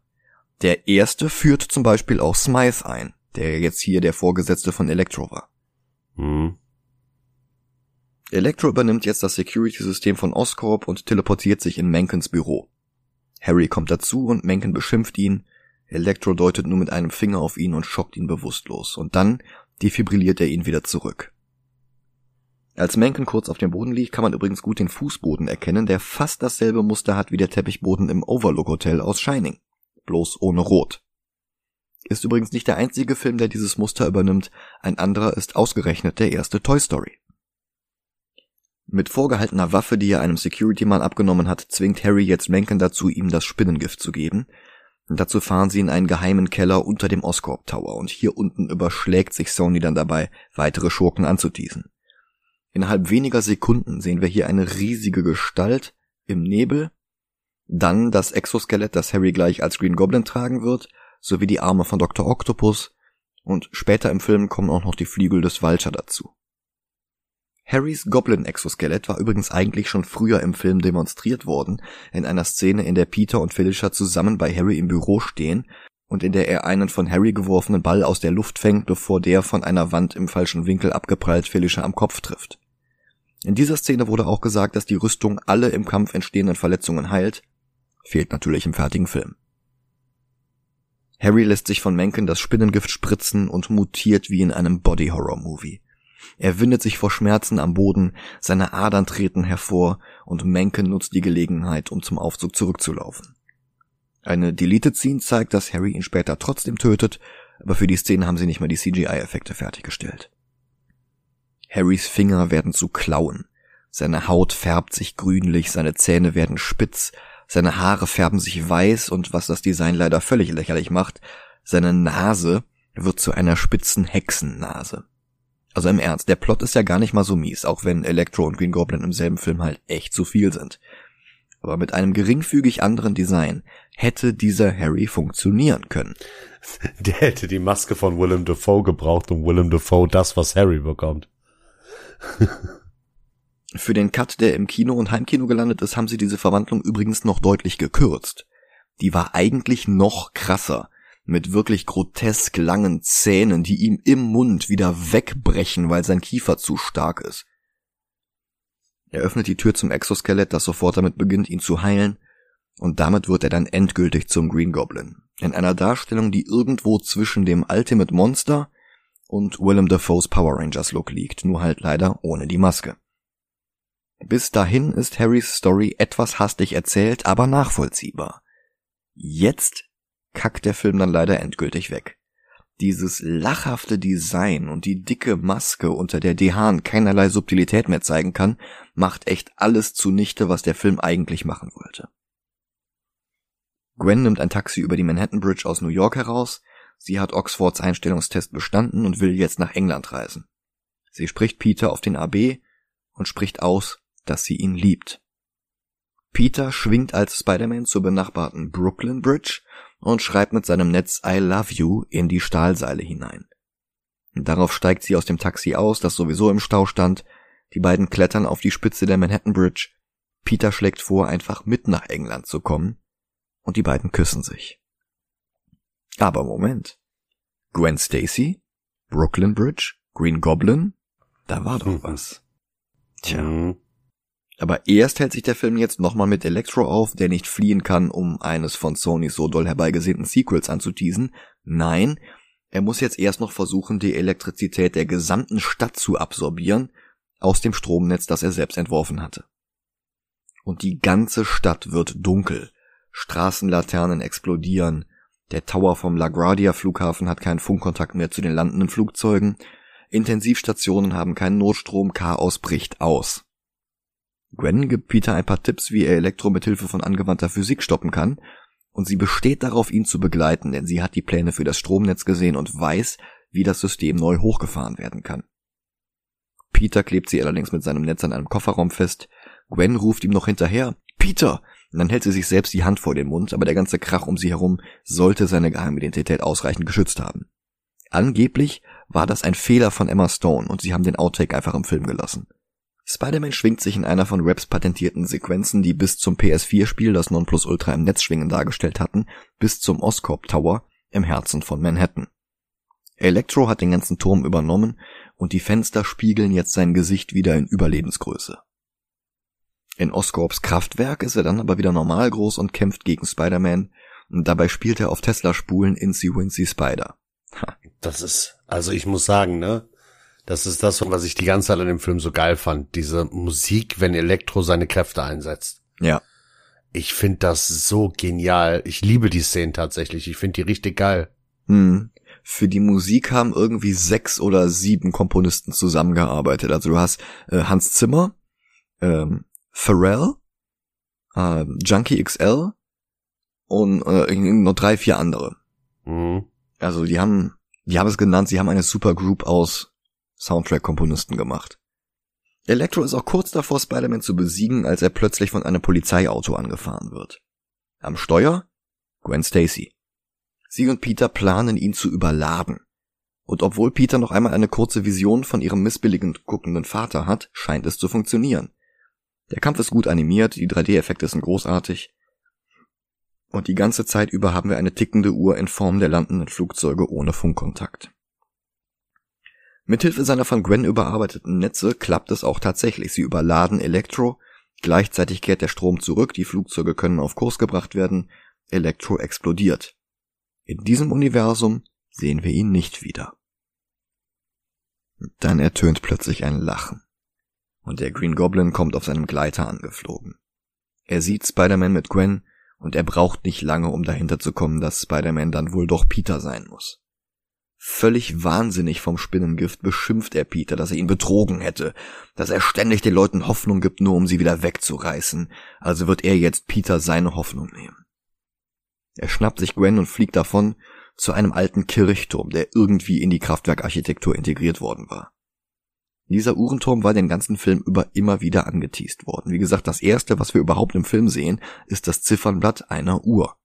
Der erste führt zum Beispiel auch Smythe ein, der jetzt hier der Vorgesetzte von Electro war. Hm. Electro übernimmt jetzt das Security-System von Oscorp und teleportiert sich in Menkens Büro. Harry kommt dazu und Menken beschimpft ihn. Electro deutet nur mit einem Finger auf ihn und schockt ihn bewusstlos. Und dann defibrilliert er ihn wieder zurück. Als Menken kurz auf dem Boden liegt, kann man übrigens gut den Fußboden erkennen, der fast dasselbe Muster hat wie der Teppichboden im Overlook Hotel aus Shining bloß ohne Rot. Ist übrigens nicht der einzige Film, der dieses Muster übernimmt, ein anderer ist ausgerechnet der erste Toy Story. Mit vorgehaltener Waffe, die er einem Security-Mann abgenommen hat, zwingt Harry jetzt Mencken dazu, ihm das Spinnengift zu geben. Dazu fahren sie in einen geheimen Keller unter dem Oscorp Tower und hier unten überschlägt sich Sony dann dabei, weitere Schurken anzuteasen. Innerhalb weniger Sekunden sehen wir hier eine riesige Gestalt im Nebel dann das Exoskelett, das Harry gleich als Green Goblin tragen wird, sowie die Arme von Dr. Octopus und später im Film kommen auch noch die Flügel des Vulture dazu. Harrys Goblin-Exoskelett war übrigens eigentlich schon früher im Film demonstriert worden, in einer Szene, in der Peter und Felicia zusammen bei Harry im Büro stehen und in der er einen von Harry geworfenen Ball aus der Luft fängt, bevor der von einer Wand im falschen Winkel abgeprallt Felicia am Kopf trifft. In dieser Szene wurde auch gesagt, dass die Rüstung alle im Kampf entstehenden Verletzungen heilt, Fehlt natürlich im fertigen Film. Harry lässt sich von Mencken das Spinnengift spritzen und mutiert wie in einem Body-Horror-Movie. Er windet sich vor Schmerzen am Boden, seine Adern treten hervor und Mencken nutzt die Gelegenheit, um zum Aufzug zurückzulaufen. Eine Deleted Scene zeigt, dass Harry ihn später trotzdem tötet, aber für die Szene haben sie nicht mal die CGI-Effekte fertiggestellt. Harrys Finger werden zu Klauen. Seine Haut färbt sich grünlich, seine Zähne werden spitz, seine Haare färben sich weiß und was das Design leider völlig lächerlich macht, seine Nase wird zu einer spitzen Hexennase. Also im Ernst, der Plot ist ja gar nicht mal so mies, auch wenn Electro und Green Goblin im selben Film halt echt zu viel sind. Aber mit einem geringfügig anderen Design hätte dieser Harry funktionieren können. Der hätte die Maske von Willem Dafoe gebraucht und Willem Dafoe das, was Harry bekommt. Für den Cut, der im Kino und Heimkino gelandet ist, haben sie diese Verwandlung übrigens noch deutlich gekürzt. Die war eigentlich noch krasser, mit wirklich grotesk langen Zähnen, die ihm im Mund wieder wegbrechen, weil sein Kiefer zu stark ist. Er öffnet die Tür zum Exoskelett, das sofort damit beginnt, ihn zu heilen, und damit wird er dann endgültig zum Green Goblin. In einer Darstellung, die irgendwo zwischen dem Ultimate Monster und Willem Dafoes Power Rangers Look liegt, nur halt leider ohne die Maske. Bis dahin ist Harrys Story etwas hastig erzählt, aber nachvollziehbar. Jetzt kackt der Film dann leider endgültig weg. Dieses lachhafte Design und die dicke Maske, unter der Dehan keinerlei Subtilität mehr zeigen kann, macht echt alles zunichte, was der Film eigentlich machen wollte. Gwen nimmt ein Taxi über die Manhattan Bridge aus New York heraus, sie hat Oxfords Einstellungstest bestanden und will jetzt nach England reisen. Sie spricht Peter auf den AB und spricht aus, dass sie ihn liebt. Peter schwingt als Spider-Man zur benachbarten Brooklyn Bridge und schreibt mit seinem Netz I love you in die Stahlseile hinein. Darauf steigt sie aus dem Taxi aus, das sowieso im Stau stand. Die beiden klettern auf die Spitze der Manhattan Bridge. Peter schlägt vor, einfach mit nach England zu kommen. Und die beiden küssen sich. Aber Moment. Gwen Stacy? Brooklyn Bridge? Green Goblin? Da war doch was. Tja. Aber erst hält sich der Film jetzt nochmal mit Electro auf, der nicht fliehen kann, um eines von Sonys so doll herbeigesehnten Sequels anzuteasen. Nein, er muss jetzt erst noch versuchen, die Elektrizität der gesamten Stadt zu absorbieren aus dem Stromnetz, das er selbst entworfen hatte. Und die ganze Stadt wird dunkel. Straßenlaternen explodieren. Der Tower vom LaGuardia Flughafen hat keinen Funkkontakt mehr zu den landenden Flugzeugen. Intensivstationen haben keinen Notstrom. Chaos bricht aus. Gwen gibt Peter ein paar Tipps, wie er Elektro mit Hilfe von angewandter Physik stoppen kann, und sie besteht darauf, ihn zu begleiten, denn sie hat die Pläne für das Stromnetz gesehen und weiß, wie das System neu hochgefahren werden kann. Peter klebt sie allerdings mit seinem Netz an einem Kofferraum fest. Gwen ruft ihm noch hinterher, Peter! Und dann hält sie sich selbst die Hand vor den Mund, aber der ganze Krach um sie herum sollte seine Geheimidentität ausreichend geschützt haben. Angeblich war das ein Fehler von Emma Stone und sie haben den Outtake einfach im Film gelassen. Spider-Man schwingt sich in einer von Raps patentierten Sequenzen, die bis zum PS4-Spiel das Nonplusultra im Netzschwingen dargestellt hatten, bis zum Oscorp Tower im Herzen von Manhattan. Electro hat den ganzen Turm übernommen und die Fenster spiegeln jetzt sein Gesicht wieder in Überlebensgröße. In Oscorps Kraftwerk ist er dann aber wieder normal groß und kämpft gegen Spider-Man und dabei spielt er auf Tesla-Spulen Incy Wincy Spider. Ha. Das ist, also ich muss sagen, ne, das ist das, was ich die ganze Zeit an dem Film so geil fand. Diese Musik, wenn Elektro seine Kräfte einsetzt. Ja. Ich finde das so genial. Ich liebe die Szenen tatsächlich. Ich finde die richtig geil. Hm. Für die Musik haben irgendwie sechs oder sieben Komponisten zusammengearbeitet. Also du hast äh, Hans Zimmer, ähm, Pharrell, äh, Junkie XL und äh, noch drei, vier andere. Mhm. Also die haben, die haben es genannt, sie haben eine Supergroup aus Soundtrack-Komponisten gemacht. Electro ist auch kurz davor, Spider-Man zu besiegen, als er plötzlich von einem Polizeiauto angefahren wird. Am Steuer Gwen Stacy. Sie und Peter planen, ihn zu überladen. Und obwohl Peter noch einmal eine kurze Vision von ihrem missbilligend guckenden Vater hat, scheint es zu funktionieren. Der Kampf ist gut animiert, die 3D-Effekte sind großartig. Und die ganze Zeit über haben wir eine tickende Uhr in Form der landenden Flugzeuge ohne Funkkontakt. Mithilfe seiner von Gwen überarbeiteten Netze klappt es auch tatsächlich. Sie überladen Elektro, gleichzeitig kehrt der Strom zurück, die Flugzeuge können auf Kurs gebracht werden, Elektro explodiert. In diesem Universum sehen wir ihn nicht wieder. Dann ertönt plötzlich ein Lachen. Und der Green Goblin kommt auf seinem Gleiter angeflogen. Er sieht Spider-Man mit Gwen und er braucht nicht lange, um dahinter zu kommen, dass Spider-Man dann wohl doch Peter sein muss. Völlig wahnsinnig vom Spinnengift beschimpft er Peter, dass er ihn betrogen hätte, dass er ständig den Leuten Hoffnung gibt, nur um sie wieder wegzureißen, also wird er jetzt Peter seine Hoffnung nehmen. Er schnappt sich Gwen und fliegt davon zu einem alten Kirchturm, der irgendwie in die Kraftwerkarchitektur integriert worden war. Dieser Uhrenturm war den ganzen Film über immer wieder angeteased worden. Wie gesagt, das erste, was wir überhaupt im Film sehen, ist das Ziffernblatt einer Uhr.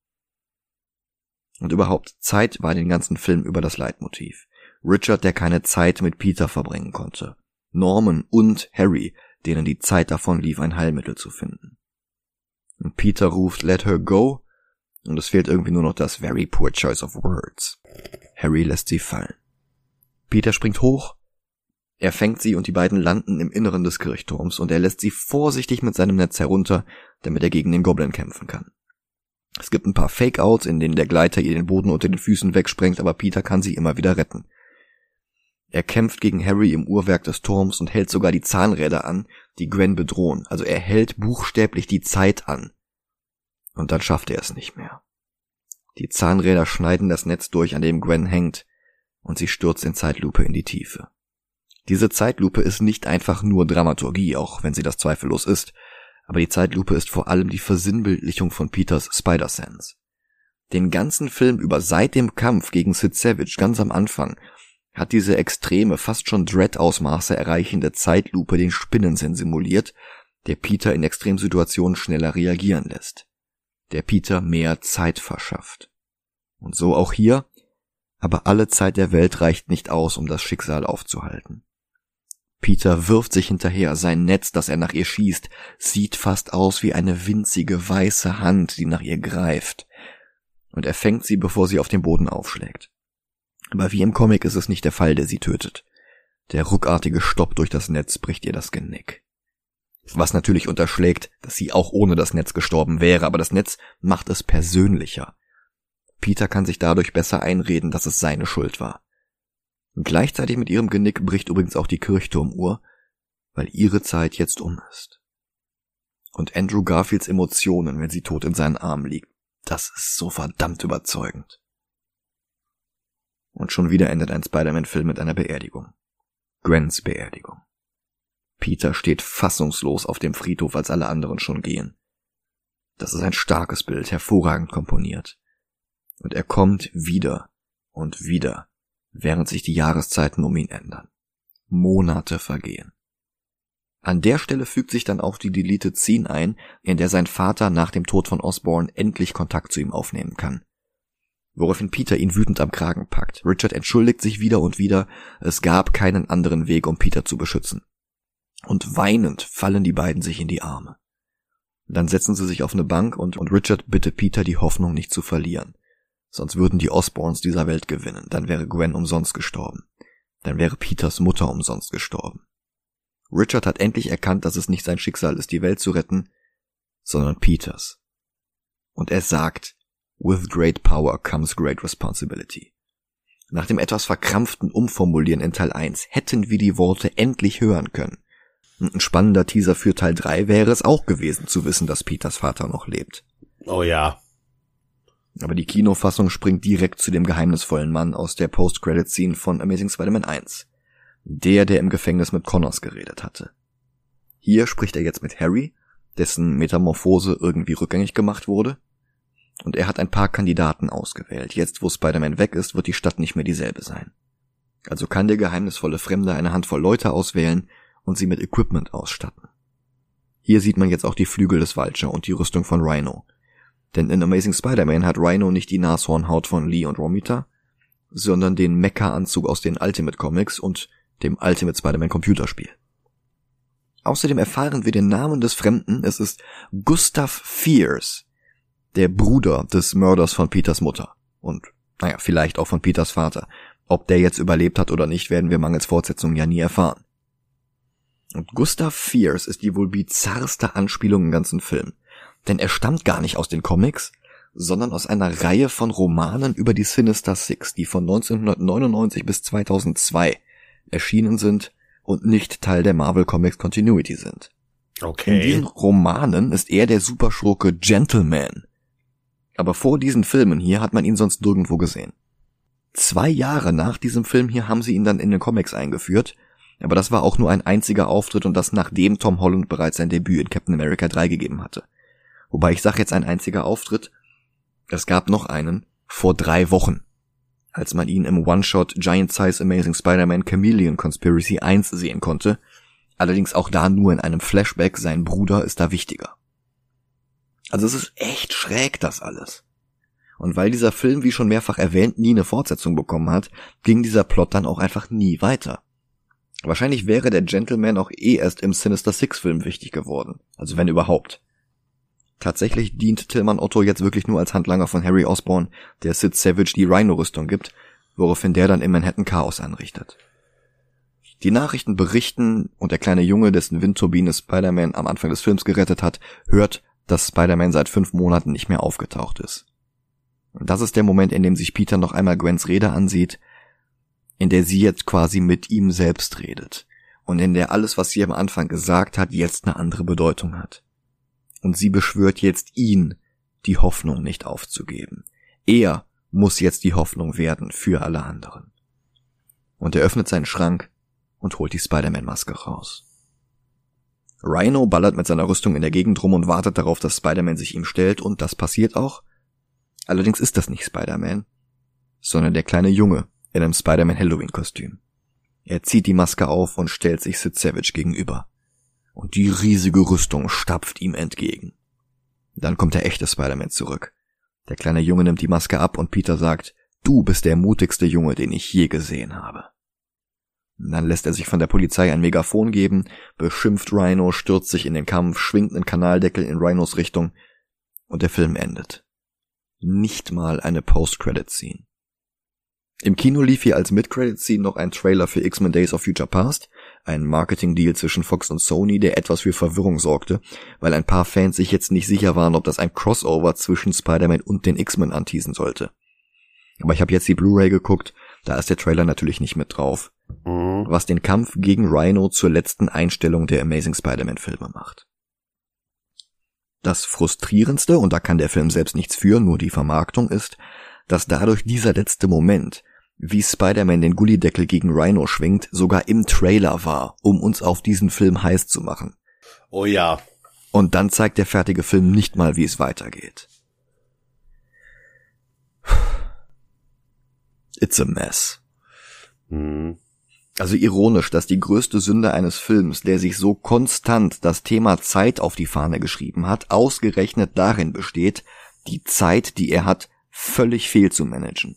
Und überhaupt, Zeit war den ganzen Film über das Leitmotiv. Richard, der keine Zeit mit Peter verbringen konnte. Norman und Harry, denen die Zeit davon lief, ein Heilmittel zu finden. Und Peter ruft Let her go, und es fehlt irgendwie nur noch das very poor choice of words. Harry lässt sie fallen. Peter springt hoch, er fängt sie und die beiden landen im Inneren des Kirchturms und er lässt sie vorsichtig mit seinem Netz herunter, damit er gegen den Goblin kämpfen kann. Es gibt ein paar Fake-Outs, in denen der Gleiter ihr den Boden unter den Füßen wegsprengt, aber Peter kann sie immer wieder retten. Er kämpft gegen Harry im Uhrwerk des Turms und hält sogar die Zahnräder an, die Gwen bedrohen. Also er hält buchstäblich die Zeit an. Und dann schafft er es nicht mehr. Die Zahnräder schneiden das Netz durch, an dem Gwen hängt, und sie stürzt in Zeitlupe in die Tiefe. Diese Zeitlupe ist nicht einfach nur Dramaturgie, auch wenn sie das zweifellos ist aber die Zeitlupe ist vor allem die Versinnbildlichung von Peters Spider-Sense. Den ganzen Film über seit dem Kampf gegen Sid Savage ganz am Anfang hat diese extreme, fast schon Dread-Ausmaße erreichende Zeitlupe den Spinnensinn simuliert, der Peter in Extremsituationen schneller reagieren lässt. Der Peter mehr Zeit verschafft. Und so auch hier, aber alle Zeit der Welt reicht nicht aus, um das Schicksal aufzuhalten. Peter wirft sich hinterher, sein Netz, das er nach ihr schießt, sieht fast aus wie eine winzige weiße Hand, die nach ihr greift. Und er fängt sie, bevor sie auf den Boden aufschlägt. Aber wie im Comic ist es nicht der Fall, der sie tötet. Der ruckartige Stopp durch das Netz bricht ihr das Genick. Was natürlich unterschlägt, dass sie auch ohne das Netz gestorben wäre, aber das Netz macht es persönlicher. Peter kann sich dadurch besser einreden, dass es seine Schuld war. Gleichzeitig mit ihrem Genick bricht übrigens auch die Kirchturmuhr, weil ihre Zeit jetzt um ist. Und Andrew Garfields Emotionen, wenn sie tot in seinen Armen liegt, das ist so verdammt überzeugend. Und schon wieder endet ein Spider-Man-Film mit einer Beerdigung. Gwens Beerdigung. Peter steht fassungslos auf dem Friedhof, als alle anderen schon gehen. Das ist ein starkes Bild, hervorragend komponiert. Und er kommt wieder und wieder, während sich die Jahreszeiten um ihn ändern. Monate vergehen. An der Stelle fügt sich dann auch die Deleted Scene ein, in der sein Vater nach dem Tod von Osborne endlich Kontakt zu ihm aufnehmen kann. Woraufhin Peter ihn wütend am Kragen packt. Richard entschuldigt sich wieder und wieder, es gab keinen anderen Weg, um Peter zu beschützen. Und weinend fallen die beiden sich in die Arme. Dann setzen sie sich auf eine Bank und, und Richard bittet Peter, die Hoffnung nicht zu verlieren. Sonst würden die Osborns dieser Welt gewinnen, dann wäre Gwen umsonst gestorben. Dann wäre Peters Mutter umsonst gestorben. Richard hat endlich erkannt, dass es nicht sein Schicksal ist, die Welt zu retten, sondern Peters. Und er sagt, with great power comes great responsibility. Nach dem etwas verkrampften Umformulieren in Teil 1 hätten wir die Worte endlich hören können. Ein spannender Teaser für Teil 3 wäre es auch gewesen zu wissen, dass Peters Vater noch lebt. Oh ja. Aber die Kinofassung springt direkt zu dem geheimnisvollen Mann aus der Post-Credit-Scene von Amazing Spider-Man 1. Der, der im Gefängnis mit Connors geredet hatte. Hier spricht er jetzt mit Harry, dessen Metamorphose irgendwie rückgängig gemacht wurde. Und er hat ein paar Kandidaten ausgewählt. Jetzt, wo Spider-Man weg ist, wird die Stadt nicht mehr dieselbe sein. Also kann der geheimnisvolle Fremde eine Handvoll Leute auswählen, und sie mit Equipment ausstatten. Hier sieht man jetzt auch die Flügel des Vulture und die Rüstung von Rhino. Denn in Amazing Spider-Man hat Rhino nicht die Nashornhaut von Lee und Romita, sondern den Mecha-Anzug aus den Ultimate Comics und dem Ultimate Spider-Man Computerspiel. Außerdem erfahren wir den Namen des Fremden, es ist Gustav Fierce, der Bruder des Mörders von Peters Mutter. Und, naja, vielleicht auch von Peters Vater. Ob der jetzt überlebt hat oder nicht, werden wir mangels Fortsetzung ja nie erfahren. Und Gustav Fierce ist die wohl bizarrste Anspielung im ganzen Film. Denn er stammt gar nicht aus den Comics, sondern aus einer Reihe von Romanen über die Sinister Six, die von 1999 bis 2002 erschienen sind und nicht Teil der Marvel Comics Continuity sind. Okay. In diesen Romanen ist er der Superschurke Gentleman. Aber vor diesen Filmen hier hat man ihn sonst nirgendwo gesehen. Zwei Jahre nach diesem Film hier haben sie ihn dann in den Comics eingeführt aber das war auch nur ein einziger Auftritt und das nachdem Tom Holland bereits sein Debüt in Captain America 3 gegeben hatte. Wobei ich sage jetzt ein einziger Auftritt. Es gab noch einen vor drei Wochen, als man ihn im One-Shot Giant Size Amazing Spider-Man Chameleon Conspiracy 1 sehen konnte. Allerdings auch da nur in einem Flashback, sein Bruder ist da wichtiger. Also es ist echt schräg das alles. Und weil dieser Film, wie schon mehrfach erwähnt, nie eine Fortsetzung bekommen hat, ging dieser Plot dann auch einfach nie weiter. Wahrscheinlich wäre der Gentleman auch eh erst im Sinister Six Film wichtig geworden. Also wenn überhaupt. Tatsächlich dient Tillmann Otto jetzt wirklich nur als Handlanger von Harry Osborn, der Sid Savage die Rhino-Rüstung gibt, woraufhin der dann in Manhattan Chaos anrichtet. Die Nachrichten berichten und der kleine Junge, dessen Windturbine Spider-Man am Anfang des Films gerettet hat, hört, dass Spider-Man seit fünf Monaten nicht mehr aufgetaucht ist. Das ist der Moment, in dem sich Peter noch einmal Gwens Rede ansieht, in der sie jetzt quasi mit ihm selbst redet und in der alles, was sie am Anfang gesagt hat, jetzt eine andere Bedeutung hat. Und sie beschwört jetzt ihn, die Hoffnung nicht aufzugeben. Er muss jetzt die Hoffnung werden für alle anderen. Und er öffnet seinen Schrank und holt die Spider-Man-Maske raus. Rhino ballert mit seiner Rüstung in der Gegend rum und wartet darauf, dass Spider-Man sich ihm stellt, und das passiert auch. Allerdings ist das nicht Spider-Man, sondern der kleine Junge, in einem Spider-Man Halloween-Kostüm. Er zieht die Maske auf und stellt sich Sid Savage gegenüber. Und die riesige Rüstung stapft ihm entgegen. Dann kommt der echte Spider-Man zurück. Der kleine Junge nimmt die Maske ab und Peter sagt, du bist der mutigste Junge, den ich je gesehen habe. Dann lässt er sich von der Polizei ein Megafon geben, beschimpft Rhino, stürzt sich in den Kampf, schwingt einen Kanaldeckel in Rhinos Richtung und der Film endet. Nicht mal eine Post-Credit-Scene. Im Kino lief hier als Mid-Credit-Scene noch ein Trailer für X-Men Days of Future Past, ein Marketing-Deal zwischen Fox und Sony, der etwas für Verwirrung sorgte, weil ein paar Fans sich jetzt nicht sicher waren, ob das ein Crossover zwischen Spider-Man und den X-Men anteasen sollte. Aber ich habe jetzt die Blu-ray geguckt, da ist der Trailer natürlich nicht mit drauf. Mhm. Was den Kampf gegen Rhino zur letzten Einstellung der Amazing Spider-Man-Filme macht. Das frustrierendste, und da kann der Film selbst nichts für, nur die Vermarktung ist, dass dadurch dieser letzte Moment, wie Spider-Man den Gullideckel gegen Rhino schwingt, sogar im Trailer war, um uns auf diesen Film heiß zu machen. Oh ja. Und dann zeigt der fertige Film nicht mal, wie es weitergeht. It's a mess. Hm. Also ironisch, dass die größte Sünde eines Films, der sich so konstant das Thema Zeit auf die Fahne geschrieben hat, ausgerechnet darin besteht, die Zeit, die er hat, völlig fehl zu managen.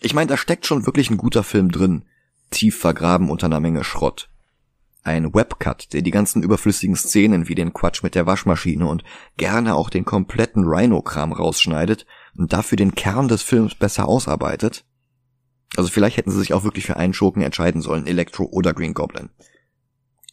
Ich meine, da steckt schon wirklich ein guter Film drin, tief vergraben unter einer Menge Schrott. Ein Webcut, der die ganzen überflüssigen Szenen wie den Quatsch mit der Waschmaschine und gerne auch den kompletten Rhino-Kram rausschneidet und dafür den Kern des Films besser ausarbeitet. Also vielleicht hätten sie sich auch wirklich für einen Schurken entscheiden sollen, Electro oder Green Goblin.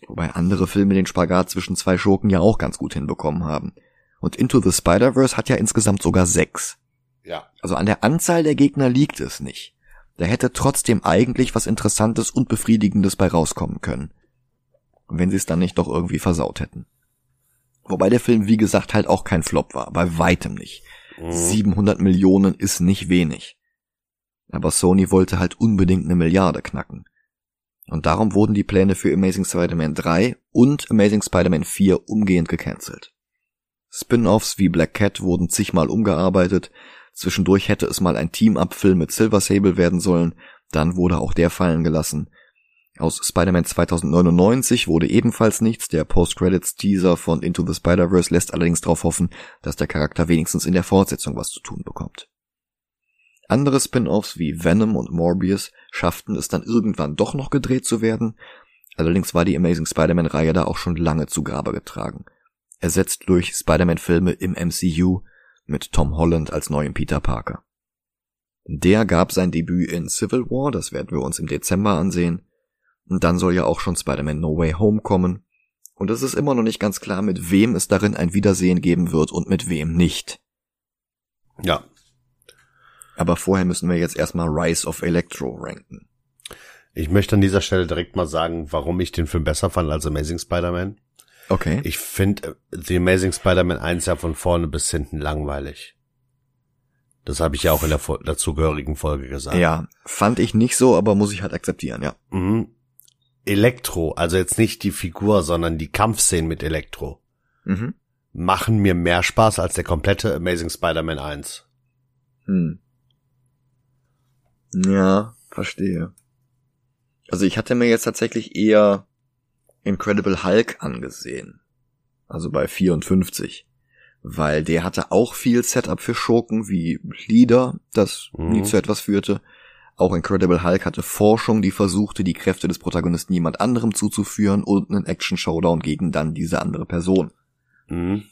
Wobei andere Filme den Spagat zwischen zwei Schurken ja auch ganz gut hinbekommen haben. Und Into the Spider-Verse hat ja insgesamt sogar sechs. Ja. Also an der Anzahl der Gegner liegt es nicht. Da hätte trotzdem eigentlich was Interessantes und Befriedigendes bei rauskommen können. Wenn sie es dann nicht doch irgendwie versaut hätten. Wobei der Film, wie gesagt, halt auch kein Flop war. Bei weitem nicht. Mhm. 700 Millionen ist nicht wenig. Aber Sony wollte halt unbedingt eine Milliarde knacken. Und darum wurden die Pläne für Amazing Spider-Man 3 und Amazing Spider-Man 4 umgehend gecancelt. Spin-offs wie Black Cat wurden zigmal umgearbeitet, zwischendurch hätte es mal ein Team-Up-Film mit Silver Sable werden sollen, dann wurde auch der fallen gelassen. Aus Spider-Man 2099 wurde ebenfalls nichts, der Post-Credits-Teaser von Into the Spider-Verse lässt allerdings darauf hoffen, dass der Charakter wenigstens in der Fortsetzung was zu tun bekommt. Andere Spin-offs wie Venom und Morbius schafften es dann irgendwann doch noch gedreht zu werden, allerdings war die Amazing Spider-Man-Reihe da auch schon lange zu Grabe getragen. Ersetzt durch Spider-Man-Filme im MCU mit Tom Holland als neuen Peter Parker. Der gab sein Debüt in Civil War, das werden wir uns im Dezember ansehen, und dann soll ja auch schon Spider-Man No Way Home kommen, und es ist immer noch nicht ganz klar, mit wem es darin ein Wiedersehen geben wird und mit wem nicht. Ja, aber vorher müssen wir jetzt erstmal Rise of Electro ranken. Ich möchte an dieser Stelle direkt mal sagen, warum ich den Film besser fand als Amazing Spider-Man. Okay. Ich finde The Amazing Spider-Man 1 ja von vorne bis hinten langweilig. Das habe ich ja auch in der dazugehörigen Folge gesagt. Ja, fand ich nicht so, aber muss ich halt akzeptieren, ja. Mhm. Elektro, also jetzt nicht die Figur, sondern die Kampfszenen mit Elektro, mhm. machen mir mehr Spaß als der komplette Amazing Spider-Man 1. Hm. Ja, verstehe. Also ich hatte mir jetzt tatsächlich eher Incredible Hulk angesehen. Also bei 54. Weil der hatte auch viel Setup für Schurken wie Leader, das mhm. nie zu etwas führte. Auch Incredible Hulk hatte Forschung, die versuchte, die Kräfte des Protagonisten jemand anderem zuzuführen und einen Action-Showdown gegen dann diese andere Person. Mhm.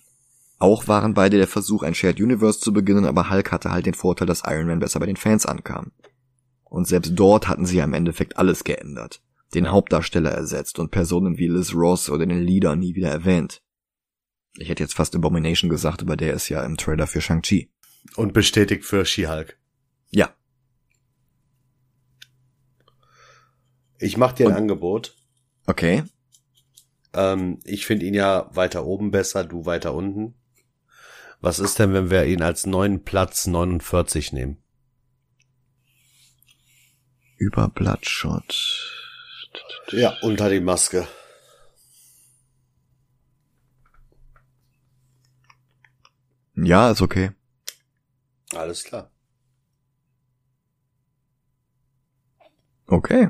Auch waren beide der Versuch, ein Shared Universe zu beginnen, aber Hulk hatte halt den Vorteil, dass Iron Man besser bei den Fans ankam. Und selbst dort hatten sie ja im Endeffekt alles geändert. Den Hauptdarsteller ersetzt und Personen wie Liz Ross oder den Leader nie wieder erwähnt. Ich hätte jetzt fast Abomination gesagt, aber der ist ja im Trailer für Shang-Chi. Und bestätigt für She-Hulk. Ja. Ich mach dir ein und, Angebot. Okay. Ähm, ich finde ihn ja weiter oben besser, du weiter unten. Was ist denn, wenn wir ihn als neuen Platz 49 nehmen? über Bloodshot. Ja, unter die Maske. Ja, ist okay. Alles klar. Okay.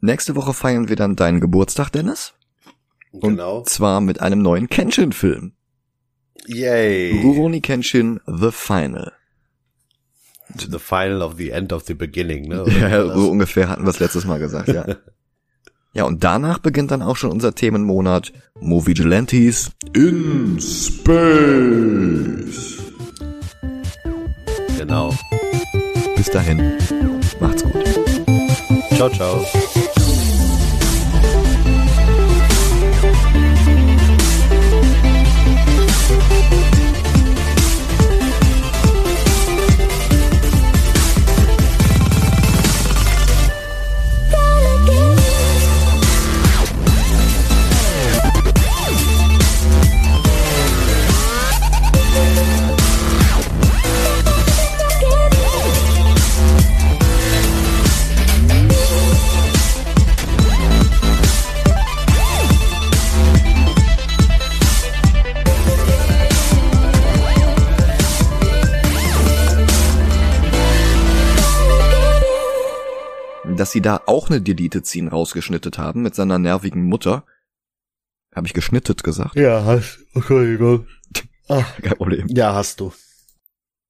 Nächste Woche feiern wir dann deinen Geburtstag, Dennis. Genau. Und zwar mit einem neuen Kenshin-Film. Yay. Rurouni Kenshin The Final. The final of the end of the beginning, ne? Oder ja, so ungefähr hatten wir es letztes Mal gesagt, ja. ja, und danach beginnt dann auch schon unser Themenmonat Movie Vigilantes in Space. Genau. Bis dahin. Macht's gut. Ciao, ciao. Dass sie da auch eine Deleted Scene rausgeschnittet haben mit seiner nervigen Mutter. Habe ich geschnittet gesagt? Ja, hast, Entschuldigung. Ach, Kein Problem. Ja, hast du.